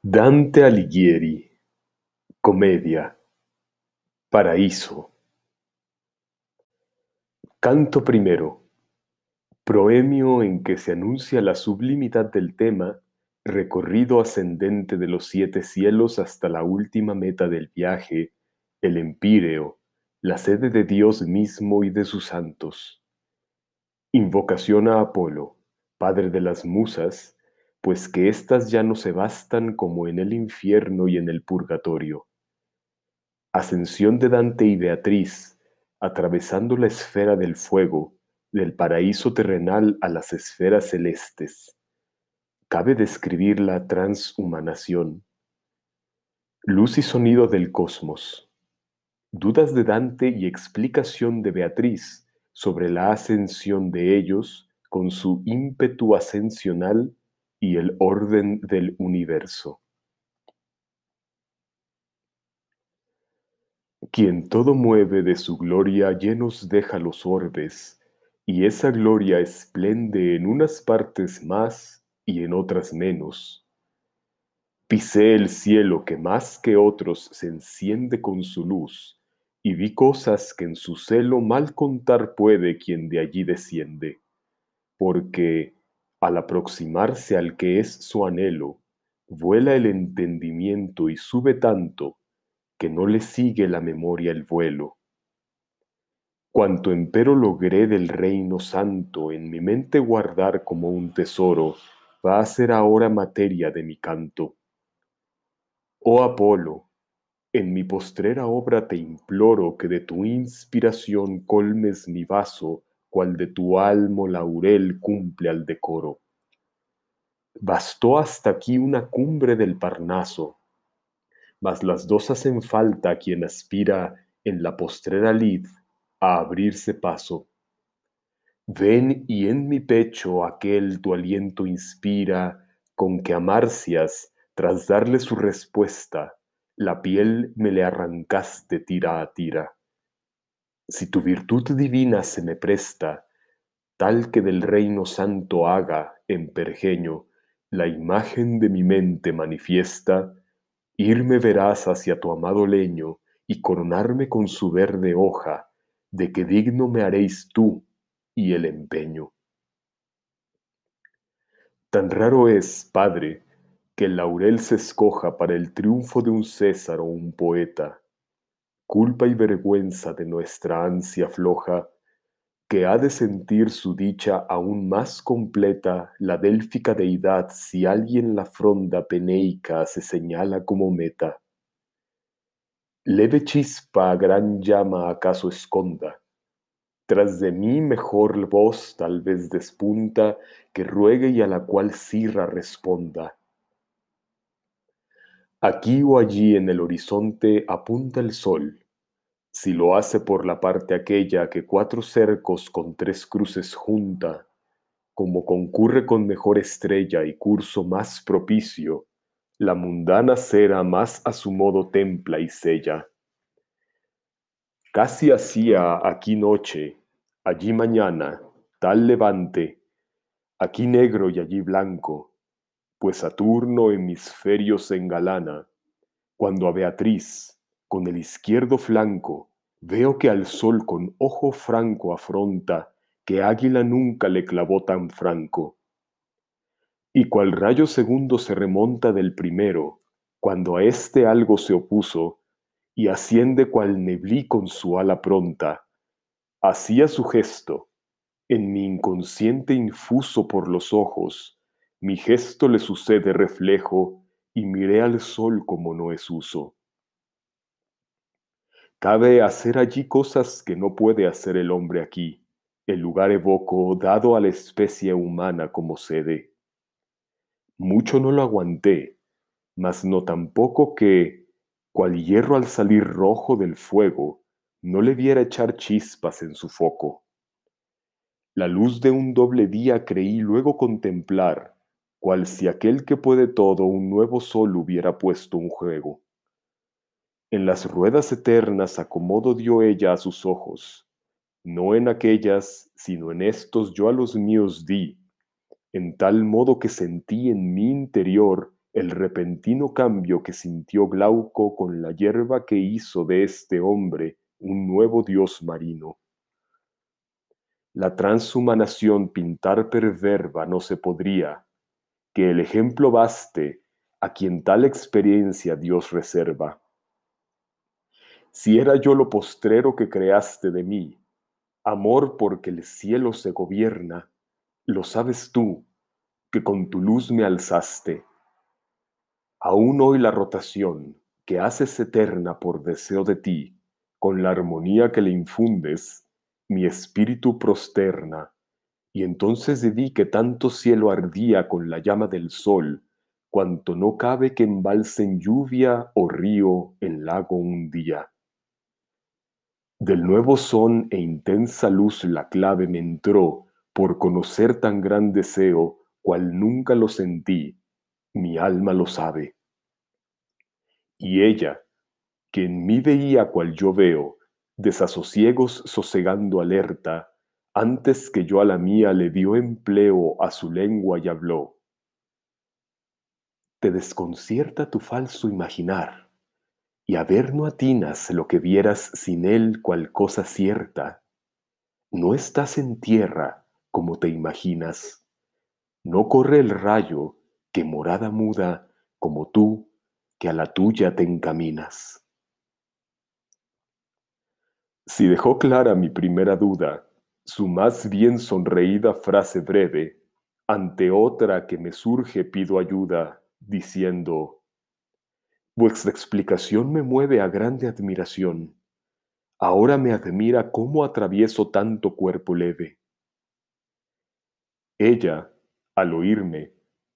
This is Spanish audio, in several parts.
Dante Alighieri, Comedia, Paraíso. Canto primero. Proemio en que se anuncia la sublimidad del tema, recorrido ascendente de los siete cielos hasta la última meta del viaje, el Empíreo, la sede de Dios mismo y de sus santos. Invocación a Apolo, padre de las musas, pues que éstas ya no se bastan como en el infierno y en el purgatorio. Ascensión de Dante y Beatriz, atravesando la esfera del fuego, del paraíso terrenal a las esferas celestes. Cabe describir la transhumanación. Luz y sonido del cosmos. Dudas de Dante y explicación de Beatriz sobre la ascensión de ellos con su ímpetu ascensional y el orden del universo. Quien todo mueve de su gloria llenos deja los orbes, y esa gloria esplende en unas partes más y en otras menos. Pisé el cielo que más que otros se enciende con su luz, y vi cosas que en su celo mal contar puede quien de allí desciende, porque al aproximarse al que es su anhelo, vuela el entendimiento y sube tanto que no le sigue la memoria el vuelo. Cuanto empero logré del reino santo en mi mente guardar como un tesoro, va a ser ahora materia de mi canto. Oh Apolo, en mi postrera obra te imploro que de tu inspiración colmes mi vaso de tu almo laurel cumple al decoro. Bastó hasta aquí una cumbre del Parnaso, mas las dos hacen falta quien aspira en la postrera lid a abrirse paso. Ven y en mi pecho aquel tu aliento inspira, con que a Marcias, tras darle su respuesta, la piel me le arrancaste tira a tira si tu virtud divina se me presta, tal que del reino santo haga, en pergeño, la imagen de mi mente manifiesta, irme verás hacia tu amado leño y coronarme con su verde hoja, de que digno me haréis tú y el empeño. Tan raro es, Padre, que el laurel se escoja para el triunfo de un César o un poeta, culpa y vergüenza de nuestra ansia floja, que ha de sentir su dicha aún más completa la délfica deidad si alguien la fronda peneica se señala como meta. Leve chispa gran llama acaso esconda, tras de mí mejor voz tal vez despunta que ruegue y a la cual Sirra responda. Aquí o allí en el horizonte apunta el sol. Si lo hace por la parte aquella que cuatro cercos con tres cruces junta, como concurre con mejor estrella y curso más propicio, la mundana cera más a su modo templa y sella. Casi hacía aquí noche, allí mañana, tal levante, aquí negro y allí blanco, pues Saturno hemisferio se engalana, cuando a Beatriz, con el izquierdo flanco, veo que al sol con ojo franco afronta, que águila nunca le clavó tan franco. Y cual rayo segundo se remonta del primero, cuando a este algo se opuso, y asciende cual neblí con su ala pronta, hacía su gesto, en mi inconsciente infuso por los ojos, mi gesto le sucede reflejo y miré al sol como no es uso. Cabe hacer allí cosas que no puede hacer el hombre aquí. El lugar evoco dado a la especie humana como sede. Mucho no lo aguanté, mas no tampoco que, cual hierro al salir rojo del fuego, no le viera echar chispas en su foco. La luz de un doble día creí luego contemplar, cual si aquel que puede todo un nuevo sol hubiera puesto un juego. En las ruedas eternas acomodo dio ella a sus ojos, no en aquellas, sino en estos yo a los míos di, en tal modo que sentí en mi interior el repentino cambio que sintió Glauco con la hierba que hizo de este hombre un nuevo dios marino. La transhumanación pintar perverba no se podría, que el ejemplo baste a quien tal experiencia Dios reserva. Si era yo lo postrero que creaste de mí, amor porque el cielo se gobierna, lo sabes tú, que con tu luz me alzaste. Aún hoy la rotación que haces eterna por deseo de ti, con la armonía que le infundes, mi espíritu prosterna, y entonces vi que tanto cielo ardía con la llama del sol, cuanto no cabe que embalse en lluvia o río en lago un día. Del nuevo son e intensa luz la clave me entró por conocer tan gran deseo, cual nunca lo sentí, mi alma lo sabe. Y ella, que en mí veía cual yo veo, desasosiegos sosegando alerta, antes que yo a la mía le dio empleo a su lengua y habló. Te desconcierta tu falso imaginar y a ver no atinas lo que vieras sin él cual cosa cierta. No estás en tierra como te imaginas. No corre el rayo que morada muda como tú que a la tuya te encaminas. Si dejó clara mi primera duda, su más bien sonreída frase breve, ante otra que me surge pido ayuda, diciendo, Vuestra explicación me mueve a grande admiración. Ahora me admira cómo atravieso tanto cuerpo leve. Ella, al oírme,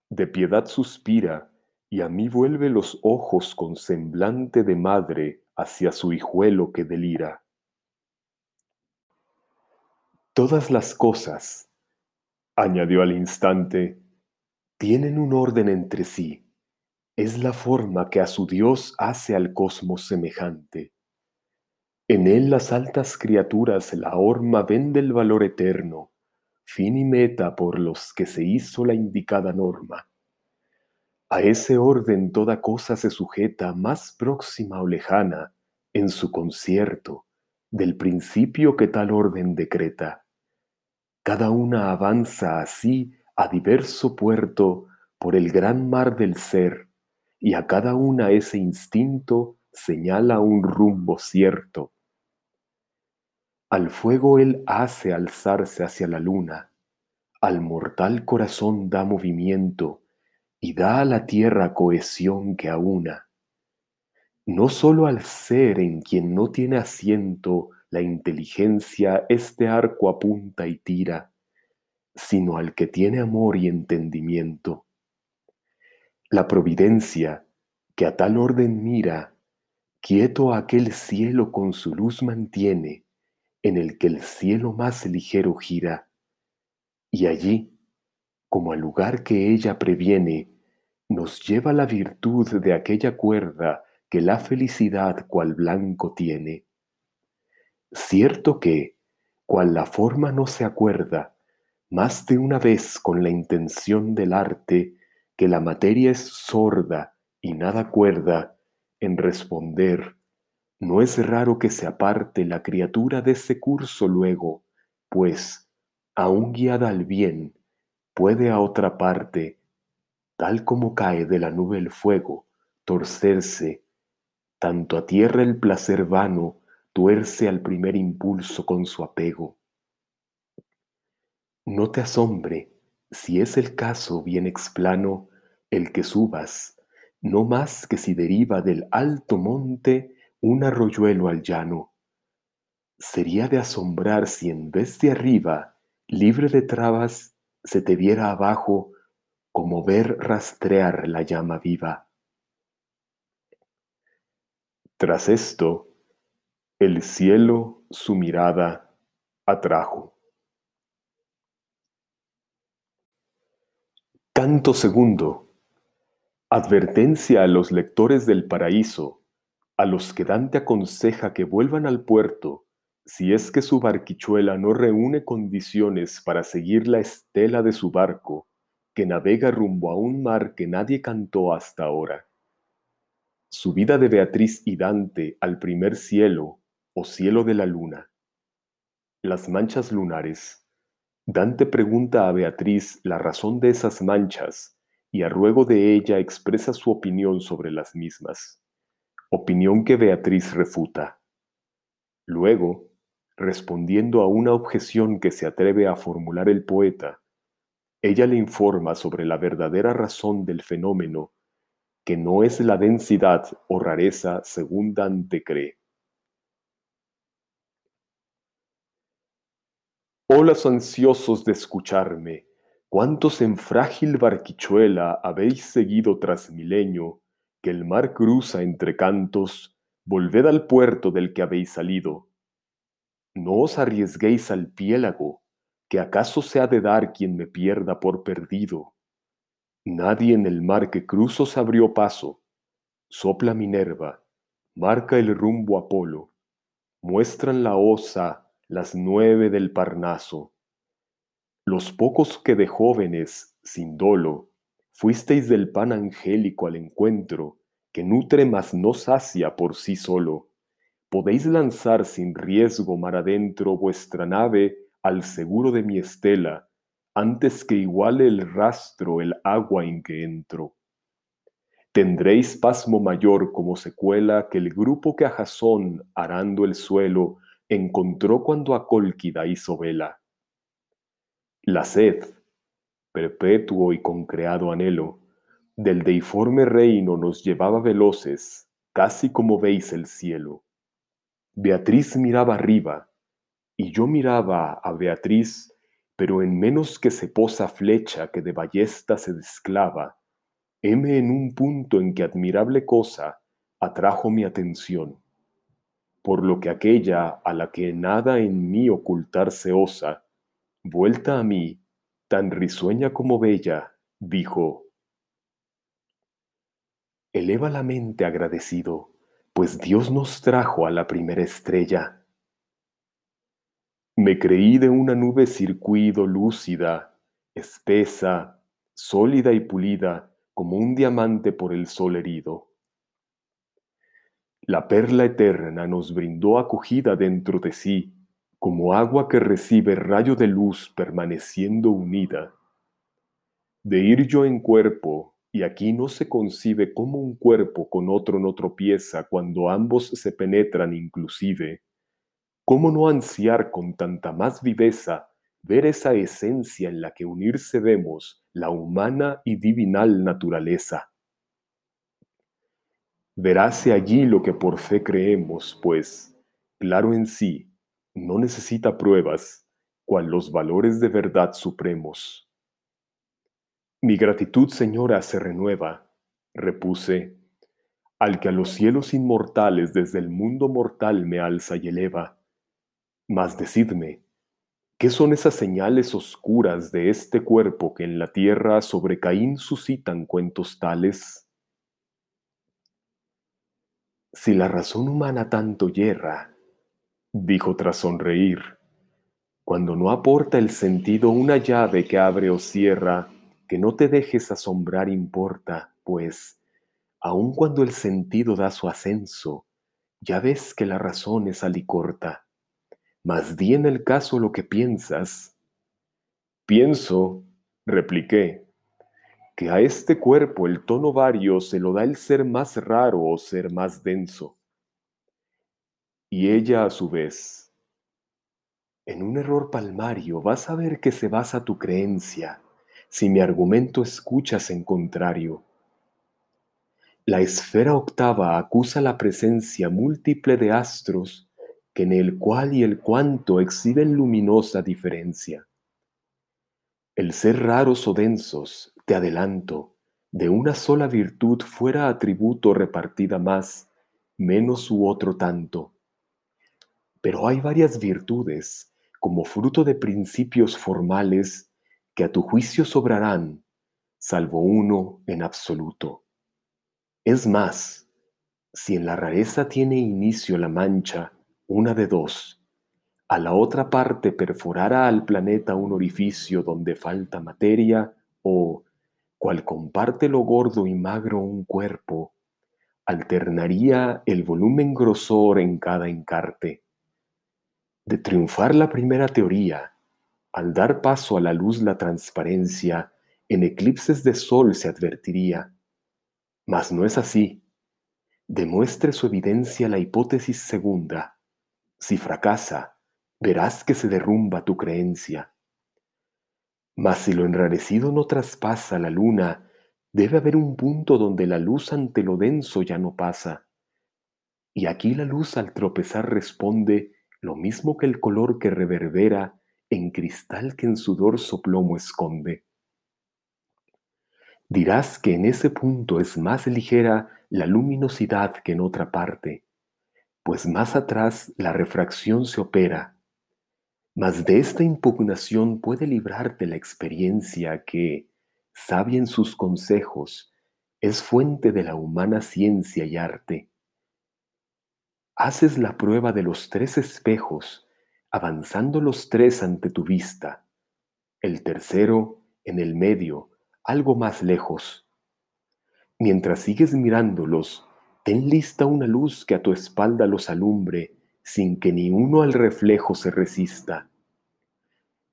de piedad suspira y a mí vuelve los ojos con semblante de madre hacia su hijuelo que delira. Todas las cosas, añadió al instante, tienen un orden entre sí es la forma que a su Dios hace al cosmos semejante. En él las altas criaturas la horma ven del valor eterno, fin y meta por los que se hizo la indicada norma. A ese orden toda cosa se sujeta más próxima o lejana en su concierto del principio que tal orden decreta. Cada una avanza así a diverso puerto por el gran mar del ser, y a cada una ese instinto señala un rumbo cierto. Al fuego él hace alzarse hacia la luna, al mortal corazón da movimiento y da a la tierra cohesión que aúna. No sólo al ser en quien no tiene asiento la inteligencia este arco apunta y tira, sino al que tiene amor y entendimiento la providencia, que a tal orden mira, quieto aquel cielo con su luz mantiene, en el que el cielo más ligero gira, y allí, como al lugar que ella previene, nos lleva la virtud de aquella cuerda que la felicidad cual blanco tiene. Cierto que, cual la forma no se acuerda, más de una vez con la intención del arte, que la materia es sorda y nada cuerda en responder, no es raro que se aparte la criatura de ese curso luego, pues, aun guiada al bien, puede a otra parte, tal como cae de la nube el fuego, torcerse, tanto a tierra el placer vano tuerce al primer impulso con su apego. No te asombre si es el caso bien explano, el que subas, no más que si deriva del alto monte un arroyuelo al llano. Sería de asombrar si en vez de arriba, libre de trabas, se te viera abajo como ver rastrear la llama viva. Tras esto, el cielo su mirada atrajo. Canto segundo. Advertencia a los lectores del paraíso, a los que Dante aconseja que vuelvan al puerto, si es que su barquichuela no reúne condiciones para seguir la estela de su barco, que navega rumbo a un mar que nadie cantó hasta ahora. Subida de Beatriz y Dante al primer cielo o cielo de la luna. Las manchas lunares. Dante pregunta a Beatriz la razón de esas manchas y a ruego de ella expresa su opinión sobre las mismas, opinión que Beatriz refuta. Luego, respondiendo a una objeción que se atreve a formular el poeta, ella le informa sobre la verdadera razón del fenómeno, que no es la densidad o rareza según Dante cree. Hola ansiosos de escucharme, cuántos en frágil barquichuela habéis seguido tras milenio, que el mar cruza entre cantos, volved al puerto del que habéis salido. No os arriesguéis al piélago, que acaso se ha de dar quien me pierda por perdido. Nadie en el mar que cruzo se abrió paso. Sopla Minerva, marca el rumbo Apolo, muestran la osa las nueve del Parnaso. Los pocos que de jóvenes, sin dolo, fuisteis del pan angélico al encuentro, que nutre mas no sacia por sí solo, podéis lanzar sin riesgo mar adentro vuestra nave al seguro de mi estela, antes que iguale el rastro el agua en que entro. Tendréis pasmo mayor como secuela que el grupo que a Jasón, arando el suelo, encontró cuando a Cólquida hizo vela. La sed, perpetuo y concreado anhelo, del deiforme reino nos llevaba veloces, casi como veis el cielo. Beatriz miraba arriba, y yo miraba a Beatriz, pero en menos que se posa flecha que de ballesta se desclava, heme en un punto en que admirable cosa atrajo mi atención, por lo que aquella a la que nada en mí ocultarse osa, vuelta a mí, tan risueña como bella, dijo, Eleva la mente agradecido, pues Dios nos trajo a la primera estrella me creí de una nube circuido lúcida, espesa, sólida y pulida como un diamante por el sol herido. La perla eterna nos brindó acogida dentro de sí, como agua que recibe rayo de luz permaneciendo unida. De ir yo en cuerpo, y aquí no se concibe como un cuerpo con otro no tropieza cuando ambos se penetran inclusive, ¿Cómo no ansiar con tanta más viveza ver esa esencia en la que unirse vemos la humana y divinal naturaleza? Veráse allí lo que por fe creemos, pues, claro en sí, no necesita pruebas, cual los valores de verdad supremos. Mi gratitud, Señora, se renueva, repuse, al que a los cielos inmortales desde el mundo mortal me alza y eleva mas decidme, ¿qué son esas señales oscuras de este cuerpo que en la tierra sobre Caín suscitan cuentos tales? Si la razón humana tanto yerra, dijo tras sonreír, cuando no aporta el sentido una llave que abre o cierra, que no te dejes asombrar importa, pues, aun cuando el sentido da su ascenso, ya ves que la razón es alicorta. Mas di en el caso lo que piensas. Pienso, repliqué, que a este cuerpo el tono vario se lo da el ser más raro o ser más denso. Y ella a su vez, en un error palmario vas a ver que se basa tu creencia si mi argumento escuchas en contrario. La esfera octava acusa la presencia múltiple de astros que en el cual y el cuanto exhiben luminosa diferencia. El ser raros o densos, te adelanto, de una sola virtud fuera atributo repartida más, menos u otro tanto. Pero hay varias virtudes, como fruto de principios formales, que a tu juicio sobrarán, salvo uno en absoluto. Es más, si en la rareza tiene inicio la mancha, una de dos, a la otra parte perforara al planeta un orificio donde falta materia o, cual comparte lo gordo y magro un cuerpo, alternaría el volumen grosor en cada encarte. De triunfar la primera teoría, al dar paso a la luz la transparencia, en eclipses de sol se advertiría. Mas no es así. Demuestre su evidencia la hipótesis segunda. Si fracasa, verás que se derrumba tu creencia. Mas si lo enrarecido no traspasa la luna, debe haber un punto donde la luz ante lo denso ya no pasa. Y aquí la luz al tropezar responde lo mismo que el color que reverbera en cristal que en su dorso plomo esconde. Dirás que en ese punto es más ligera la luminosidad que en otra parte, pues más atrás la refracción se opera. Mas de esta impugnación puede librarte la experiencia que, sabia en sus consejos, es fuente de la humana ciencia y arte haces la prueba de los tres espejos, avanzando los tres ante tu vista, el tercero en el medio, algo más lejos. Mientras sigues mirándolos, ten lista una luz que a tu espalda los alumbre, sin que ni uno al reflejo se resista.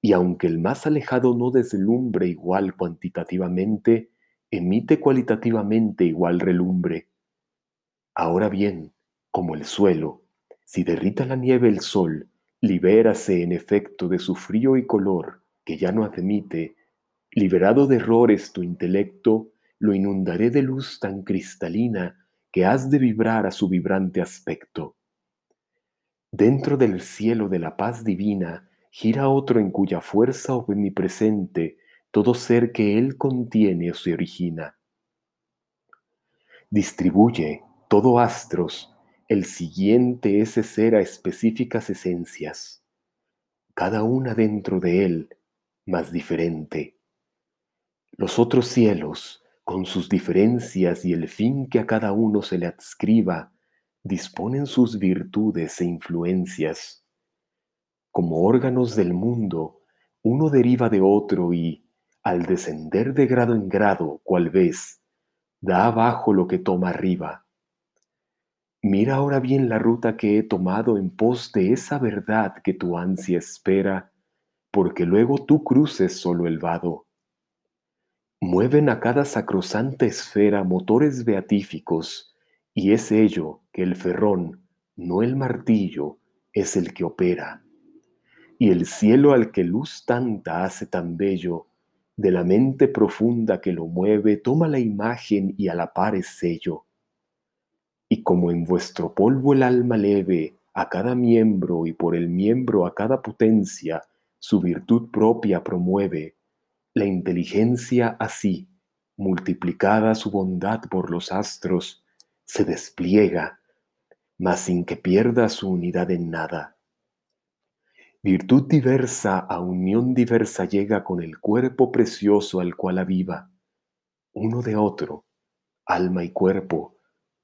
Y aunque el más alejado no deslumbre igual cuantitativamente, emite cualitativamente igual relumbre. Ahora bien, como el suelo, si derrita la nieve el sol, libérase en efecto de su frío y color, que ya no admite, liberado de errores tu intelecto, lo inundaré de luz tan cristalina que has de vibrar a su vibrante aspecto. Dentro del cielo de la paz divina gira otro en cuya fuerza omnipresente todo ser que él contiene o se origina. Distribuye todo astros el siguiente es ser a específicas esencias, cada una dentro de él, más diferente. Los otros cielos, con sus diferencias y el fin que a cada uno se le adscriba, disponen sus virtudes e influencias. Como órganos del mundo, uno deriva de otro y, al descender de grado en grado, cual vez, da abajo lo que toma arriba Mira ahora bien la ruta que he tomado en pos de esa verdad que tu ansia espera, porque luego tú cruces solo el vado. Mueven a cada sacrosanta esfera motores beatíficos, y es ello que el ferrón, no el martillo, es el que opera. Y el cielo al que luz tanta hace tan bello, de la mente profunda que lo mueve, toma la imagen y a la par es sello y como en vuestro polvo el alma leve a cada miembro y por el miembro a cada potencia su virtud propia promueve, la inteligencia así, multiplicada su bondad por los astros, se despliega, mas sin que pierda su unidad en nada. Virtud diversa a unión diversa llega con el cuerpo precioso al cual aviva, uno de otro, alma y cuerpo,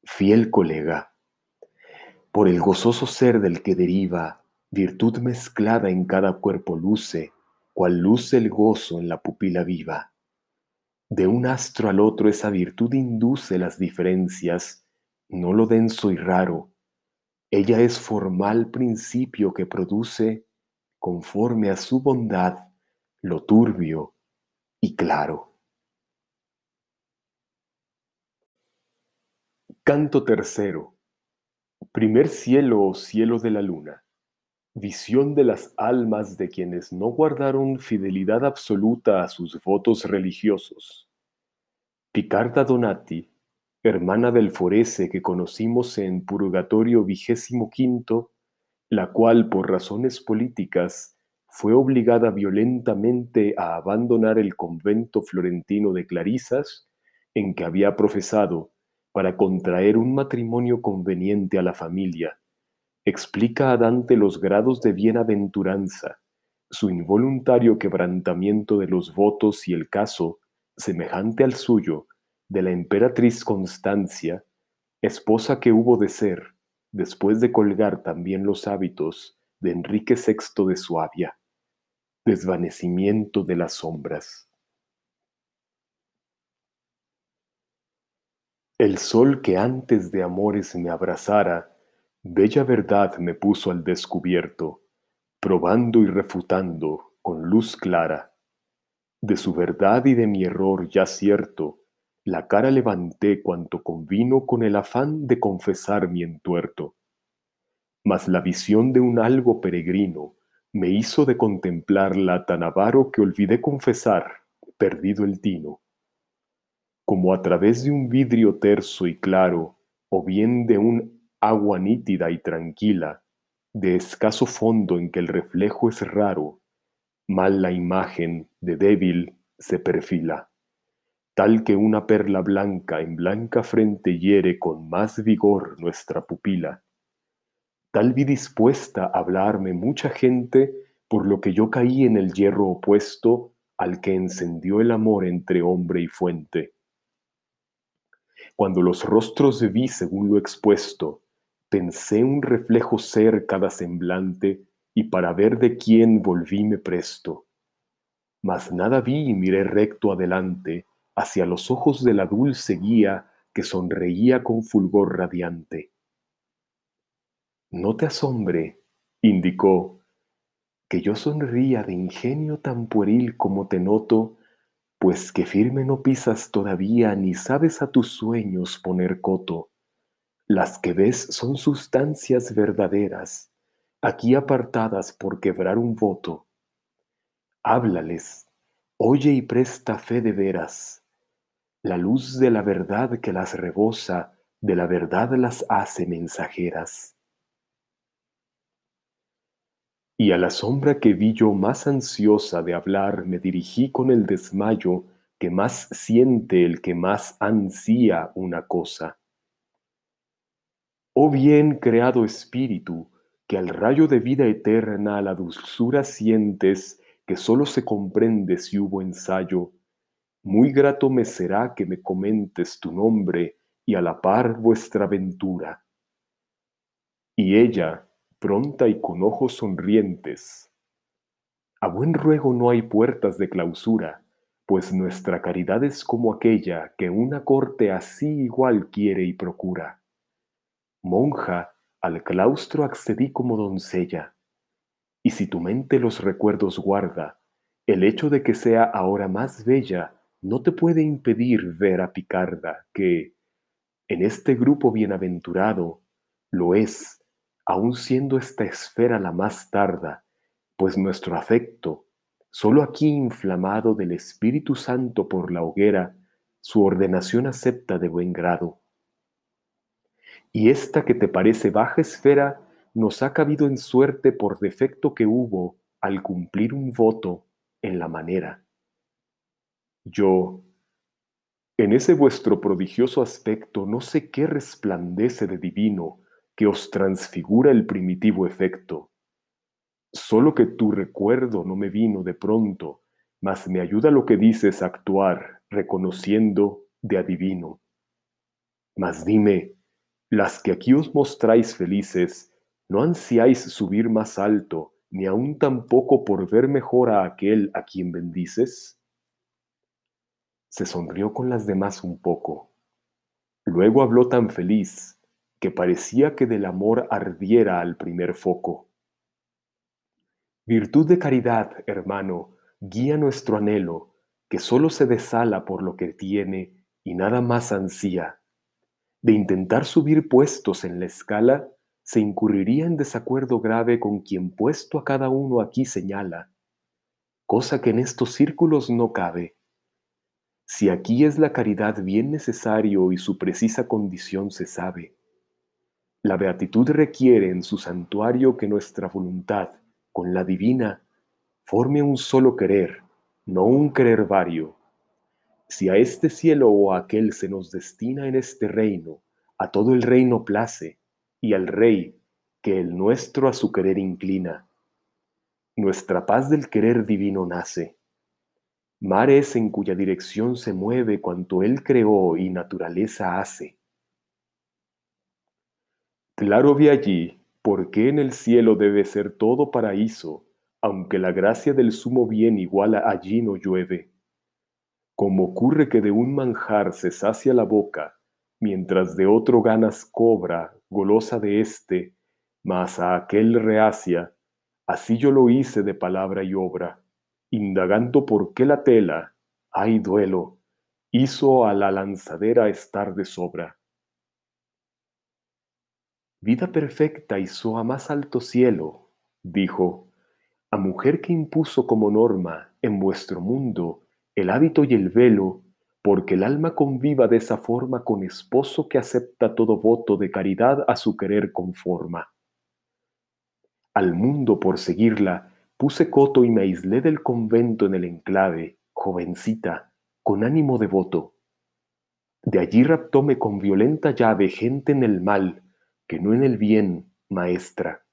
fiel colega, por el gozoso ser del que deriva, virtud mezclada en cada cuerpo luce, cual luce el gozo en la pupila viva. De un astro al otro esa virtud induce las diferencias, no lo denso y raro. Ella es formal principio que produce, conforme a su bondad, lo turbio y claro. Canto tercero. Primer cielo o cielo de la luna. Visión de las almas de quienes no guardaron fidelidad absoluta a sus votos religiosos. Picarda Donati, hermana del Forese que conocimos en Purgatorio vigésimo quinto, la cual por razones políticas fue obligada violentamente a abandonar el convento florentino de Clarisas, en que había profesado para contraer un matrimonio conveniente a la familia, explica a Dante los grados de bienaventuranza, su involuntario quebrantamiento de los votos y el caso, semejante al suyo, de la emperatriz Constancia, esposa que hubo de ser, después de colgar también los hábitos de Enrique VI de Suabia. Desvanecimiento de las sombras. El sol que antes de amores me abrazara, bella verdad me puso al descubierto, probando y refutando con luz clara. De su verdad y de mi error ya cierto, la cara levanté cuanto convino con el afán de confesar mi entuerto. Mas la visión de un algo peregrino me hizo de contemplarla tan avaro que olvidé confesar, perdido el tino como a través de un vidrio terso y claro, o bien de un agua nítida y tranquila, de escaso fondo en que el reflejo es raro, mal la imagen de débil se perfila, tal que una perla blanca en blanca frente hiere con más vigor nuestra pupila. Tal vi dispuesta a hablarme mucha gente por lo que yo caí en el hierro opuesto al que encendió el amor entre hombre y fuente cuando los rostros vi según lo expuesto, pensé un reflejo ser cada semblante, y para ver de quién volvíme presto. Mas nada vi y miré recto adelante, hacia los ojos de la dulce guía que sonreía con fulgor radiante. No te asombre, indicó, que yo sonría de ingenio tan pueril como te noto pues que firme no pisas todavía ni sabes a tus sueños poner coto. Las que ves son sustancias verdaderas, aquí apartadas por quebrar un voto. Háblales, oye y presta fe de veras. La luz de la verdad que las rebosa, de la verdad las hace mensajeras. Y a la sombra que vi yo más ansiosa de hablar me dirigí con el desmayo que más siente el que más ansía una cosa. Oh bien creado espíritu, que al rayo de vida eterna la dulzura sientes que sólo se comprende si hubo ensayo, muy grato me será que me comentes tu nombre y a la par vuestra ventura. Y ella, pronta y con ojos sonrientes. A buen ruego no hay puertas de clausura, pues nuestra caridad es como aquella que una corte así igual quiere y procura. Monja, al claustro accedí como doncella, y si tu mente los recuerdos guarda, el hecho de que sea ahora más bella no te puede impedir ver a Picarda, que, en este grupo bienaventurado, lo es aun siendo esta esfera la más tarda, pues nuestro afecto, solo aquí inflamado del Espíritu Santo por la hoguera, su ordenación acepta de buen grado. Y esta que te parece baja esfera nos ha cabido en suerte por defecto que hubo al cumplir un voto en la manera. Yo, en ese vuestro prodigioso aspecto, no sé qué resplandece de divino, que os transfigura el primitivo efecto. Solo que tu recuerdo no me vino de pronto, mas me ayuda lo que dices a actuar, reconociendo de adivino. Mas dime, las que aquí os mostráis felices, ¿no ansiáis subir más alto, ni aun tampoco por ver mejor a aquel a quien bendices? Se sonrió con las demás un poco. Luego habló tan feliz, que parecía que del amor ardiera al primer foco. Virtud de caridad, hermano, guía nuestro anhelo, que solo se desala por lo que tiene y nada más ansía. De intentar subir puestos en la escala, se incurriría en desacuerdo grave con quien puesto a cada uno aquí señala, cosa que en estos círculos no cabe. Si aquí es la caridad bien necesario y su precisa condición se sabe, la beatitud requiere en su santuario que nuestra voluntad, con la divina, forme un solo querer, no un querer vario. Si a este cielo o a aquel se nos destina en este reino, a todo el reino place, y al rey, que el nuestro a su querer inclina. Nuestra paz del querer divino nace. Mares en cuya dirección se mueve cuanto él creó y naturaleza hace Claro vi allí por qué en el cielo debe ser todo paraíso, aunque la gracia del sumo bien igual allí no llueve. Como ocurre que de un manjar se sacia la boca, mientras de otro ganas cobra, golosa de éste, mas a aquel reacia, así yo lo hice de palabra y obra, indagando por qué la tela, ay duelo, hizo a la lanzadera estar de sobra. Vida perfecta hizo a más alto cielo, dijo, a mujer que impuso como norma en vuestro mundo el hábito y el velo, porque el alma conviva de esa forma con esposo que acepta todo voto de caridad a su querer conforma. Al mundo por seguirla puse coto y me aislé del convento en el enclave, jovencita, con ánimo devoto. De allí raptóme con violenta llave gente en el mal, que no en el bien, maestra.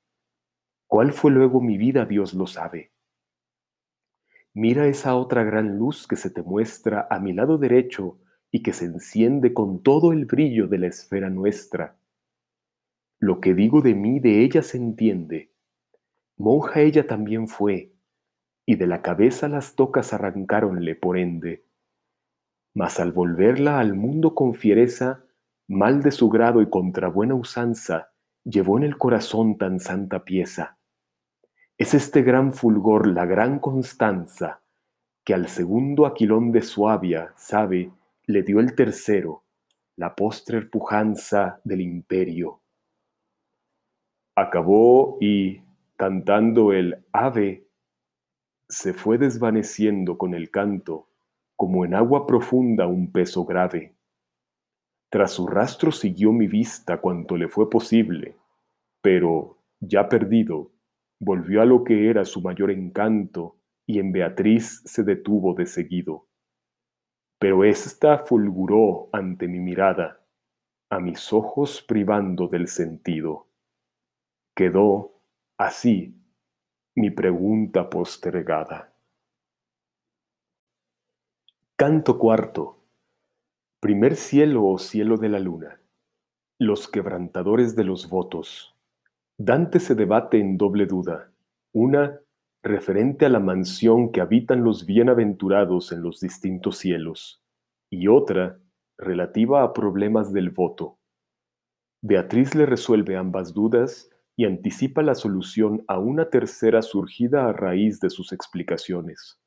¿Cuál fue luego mi vida, Dios lo sabe? Mira esa otra gran luz que se te muestra a mi lado derecho y que se enciende con todo el brillo de la esfera nuestra. Lo que digo de mí de ella se entiende. Monja ella también fue, y de la cabeza las tocas arrancáronle por ende. Mas al volverla al mundo con fiereza, mal de su grado y contra buena usanza, llevó en el corazón tan santa pieza. Es este gran fulgor la gran constanza, que al segundo aquilón de Suabia, sabe, le dio el tercero, la postrer pujanza del imperio. Acabó y, cantando el ave, se fue desvaneciendo con el canto, como en agua profunda un peso grave. Tras su rastro siguió mi vista cuanto le fue posible, pero, ya perdido, volvió a lo que era su mayor encanto y en Beatriz se detuvo de seguido. Pero ésta fulguró ante mi mirada, a mis ojos privando del sentido. Quedó, así, mi pregunta postergada. Canto cuarto. Primer cielo o cielo de la luna. Los quebrantadores de los votos. Dante se debate en doble duda, una referente a la mansión que habitan los bienaventurados en los distintos cielos, y otra relativa a problemas del voto. Beatriz le resuelve ambas dudas y anticipa la solución a una tercera surgida a raíz de sus explicaciones.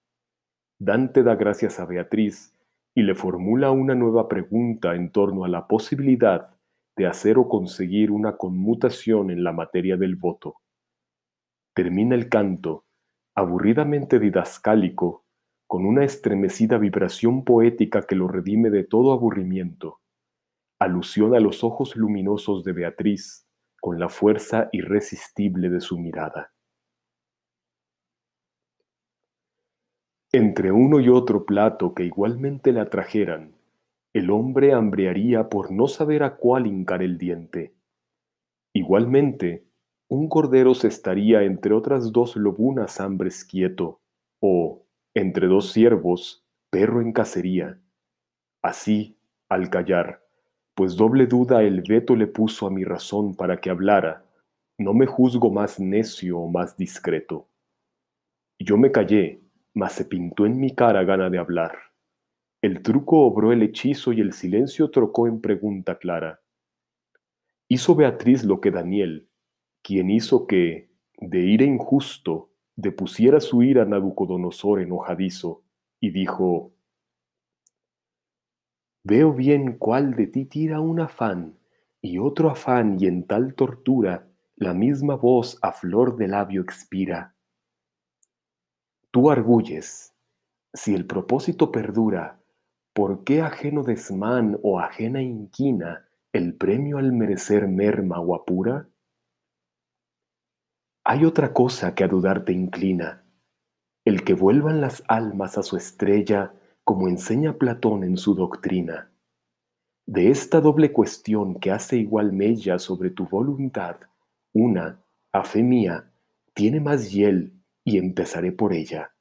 Dante da gracias a Beatriz y le formula una nueva pregunta en torno a la posibilidad de hacer o conseguir una conmutación en la materia del voto. Termina el canto, aburridamente didascálico, con una estremecida vibración poética que lo redime de todo aburrimiento. Alusión a los ojos luminosos de Beatriz, con la fuerza irresistible de su mirada. Entre uno y otro plato que igualmente la trajeran, el hombre hambrearía por no saber a cuál hincar el diente. Igualmente, un cordero se estaría entre otras dos lobunas hambres quieto, o, entre dos ciervos, perro en cacería. Así, al callar, pues doble duda el veto le puso a mi razón para que hablara, no me juzgo más necio o más discreto. Yo me callé, mas se pintó en mi cara gana de hablar. El truco obró el hechizo y el silencio trocó en pregunta clara. Hizo Beatriz lo que Daniel, quien hizo que, de ira injusto, depusiera su ira Nabucodonosor enojadizo, y dijo, Veo bien cuál de ti tira un afán, y otro afán, y en tal tortura, la misma voz a flor de labio expira. Tú arguyes, si el propósito perdura, ¿Por qué ajeno desmán o ajena inquina el premio al merecer merma o apura? Hay otra cosa que a dudar te inclina, el que vuelvan las almas a su estrella como enseña Platón en su doctrina. De esta doble cuestión que hace igual mella sobre tu voluntad, una, a fe mía, tiene más hiel y empezaré por ella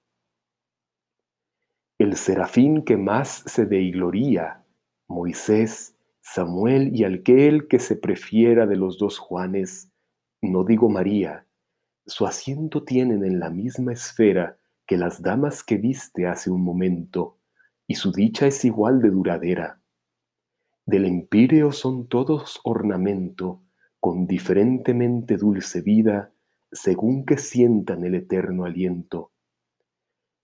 el serafín que más se deigloría, Moisés, Samuel y aquel que se prefiera de los dos Juanes, no digo María, su asiento tienen en la misma esfera que las damas que viste hace un momento, y su dicha es igual de duradera. Del empíreo son todos ornamento, con diferentemente dulce vida, según que sientan el eterno aliento.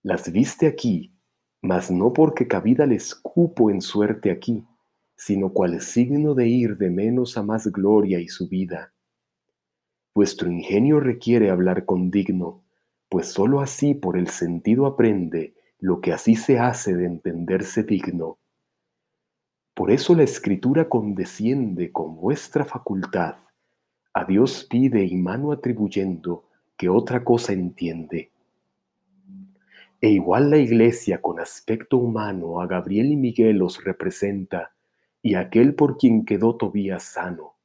Las viste aquí, mas no porque cabida les cupo en suerte aquí, sino cual signo de ir de menos a más gloria y subida. Vuestro ingenio requiere hablar con digno, pues sólo así por el sentido aprende lo que así se hace de entenderse digno. Por eso la escritura condesciende con vuestra facultad, a Dios pide y mano atribuyendo que otra cosa entiende. E igual la iglesia con aspecto humano a Gabriel y Miguel los representa, y aquel por quien quedó Tobías sano.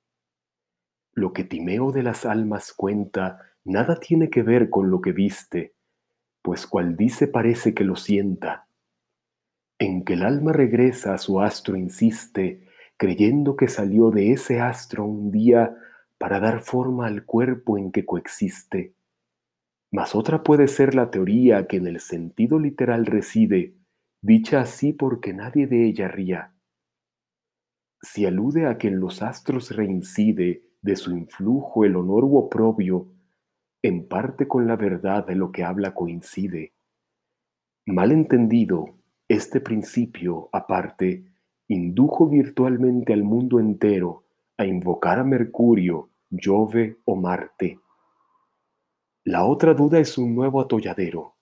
Lo que Timeo de las almas cuenta nada tiene que ver con lo que viste, pues cual dice parece que lo sienta. En que el alma regresa a su astro insiste, creyendo que salió de ese astro un día para dar forma al cuerpo en que coexiste. Mas otra puede ser la teoría que en el sentido literal reside, dicha así porque nadie de ella ría si alude a que en los astros reincide de su influjo el honor u oprobio, en parte con la verdad de lo que habla coincide. Mal entendido, este principio, aparte, indujo virtualmente al mundo entero a invocar a Mercurio, Jove o Marte. La otra duda es un nuevo atolladero,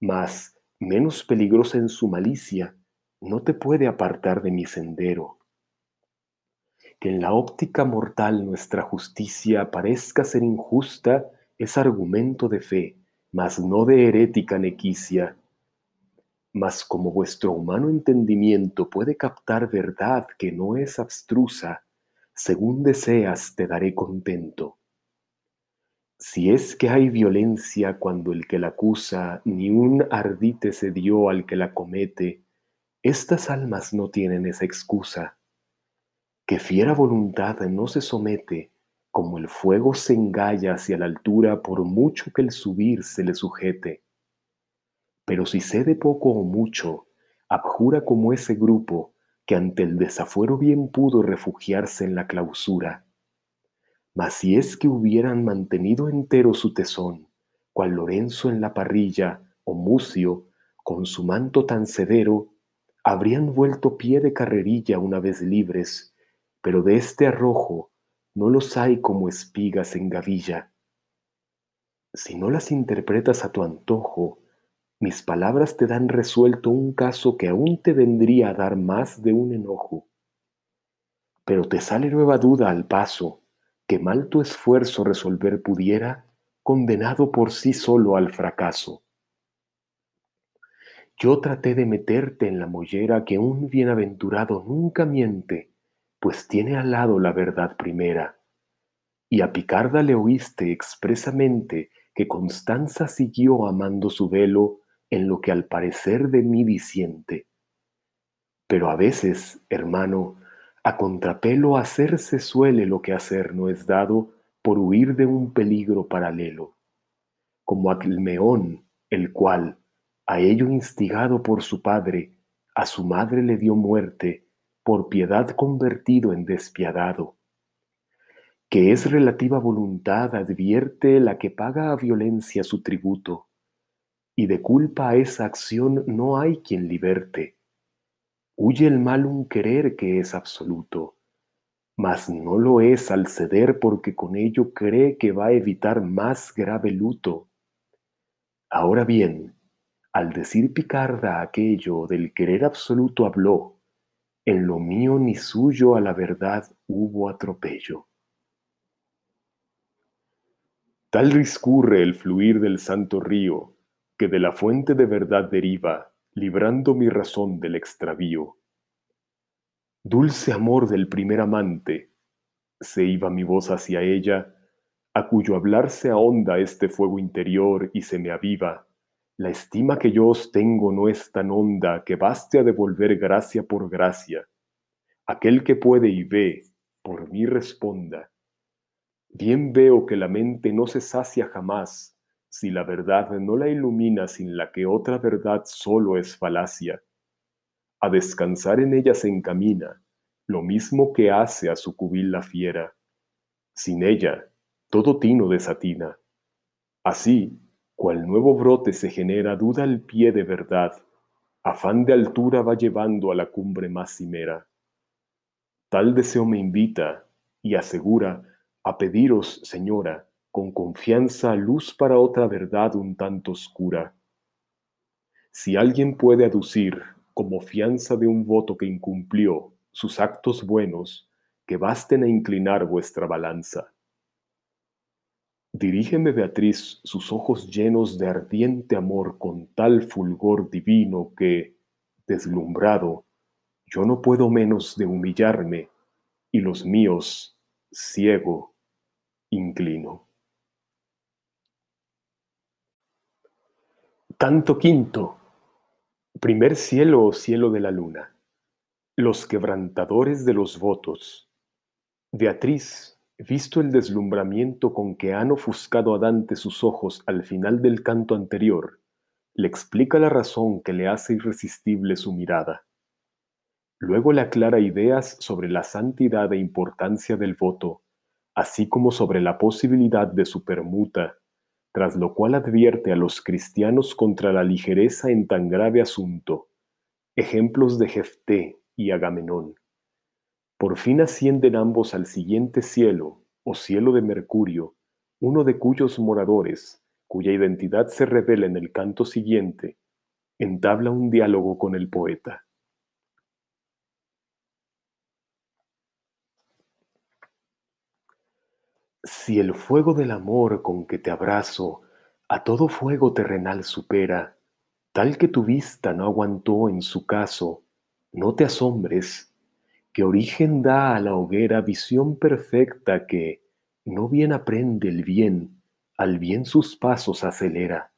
mas, menos peligrosa en su malicia, no te puede apartar de mi sendero que en la óptica mortal nuestra justicia parezca ser injusta es argumento de fe, mas no de herética nequicia. Mas como vuestro humano entendimiento puede captar verdad que no es abstrusa, según deseas te daré contento. Si es que hay violencia cuando el que la acusa ni un ardite se dio al que la comete, estas almas no tienen esa excusa que fiera voluntad no se somete, como el fuego se engalla hacia la altura por mucho que el subir se le sujete. Pero si cede poco o mucho, abjura como ese grupo que ante el desafuero bien pudo refugiarse en la clausura. Mas si es que hubieran mantenido entero su tesón, cual Lorenzo en la parrilla o Mucio, con su manto tan severo, habrían vuelto pie de carrerilla una vez libres pero de este arrojo no los hay como espigas en gavilla. Si no las interpretas a tu antojo, mis palabras te dan resuelto un caso que aún te vendría a dar más de un enojo. Pero te sale nueva duda al paso, que mal tu esfuerzo resolver pudiera, condenado por sí solo al fracaso. Yo traté de meterte en la mollera que un bienaventurado nunca miente, pues tiene al lado la verdad primera. Y a Picarda le oíste expresamente que Constanza siguió amando su velo en lo que al parecer de mí disiente. Pero a veces, hermano, a contrapelo hacerse suele lo que hacer no es dado por huir de un peligro paralelo, como aquel meón, el cual, a ello instigado por su padre, a su madre le dio muerte por piedad convertido en despiadado, que es relativa voluntad advierte la que paga a violencia su tributo, y de culpa a esa acción no hay quien liberte. Huye el mal un querer que es absoluto, mas no lo es al ceder porque con ello cree que va a evitar más grave luto. Ahora bien, al decir Picarda aquello del querer absoluto habló, en lo mío ni suyo a la verdad hubo atropello. Tal discurre el fluir del santo río, que de la fuente de verdad deriva, librando mi razón del extravío. Dulce amor del primer amante, se iba mi voz hacia ella, a cuyo hablar se ahonda este fuego interior y se me aviva, la estima que yo os tengo no es tan honda que baste a devolver gracia por gracia. Aquel que puede y ve, por mí responda. Bien veo que la mente no se sacia jamás si la verdad no la ilumina sin la que otra verdad solo es falacia. A descansar en ella se encamina, lo mismo que hace a su cubil la fiera. Sin ella, todo tino desatina. Así, cual nuevo brote se genera duda al pie de verdad, afán de altura va llevando a la cumbre más cimera. Tal deseo me invita y asegura a pediros, señora, con confianza luz para otra verdad un tanto oscura. Si alguien puede aducir, como fianza de un voto que incumplió, sus actos buenos, que basten a inclinar vuestra balanza. Dirígeme Beatriz sus ojos llenos de ardiente amor con tal fulgor divino que, deslumbrado, yo no puedo menos de humillarme y los míos, ciego, inclino. Canto quinto. Primer cielo o cielo de la luna. Los quebrantadores de los votos. Beatriz, visto el deslumbramiento con que han ofuscado a Dante sus ojos al final del canto anterior, le explica la razón que le hace irresistible su mirada. Luego le aclara ideas sobre la santidad e importancia del voto, así como sobre la posibilidad de su permuta, tras lo cual advierte a los cristianos contra la ligereza en tan grave asunto. Ejemplos de Jefté y Agamenón. Por fin ascienden ambos al siguiente cielo, o cielo de Mercurio, uno de cuyos moradores, cuya identidad se revela en el canto siguiente, entabla un diálogo con el poeta. Si el fuego del amor con que te abrazo a todo fuego terrenal supera, tal que tu vista no aguantó en su caso, no te asombres, que origen da a la hoguera visión perfecta que, no bien aprende el bien, al bien sus pasos acelera.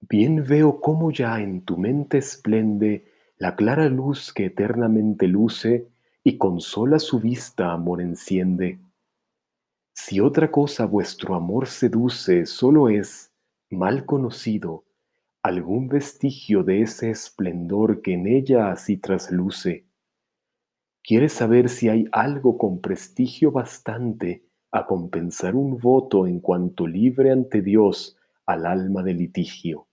Bien veo cómo ya en tu mente esplende la clara luz que eternamente luce y consola su vista amor enciende si otra cosa vuestro amor seduce, solo es, mal conocido, algún vestigio de ese esplendor que en ella así trasluce. ¿Quieres saber si hay algo con prestigio bastante a compensar un voto en cuanto libre ante Dios al alma de litigio?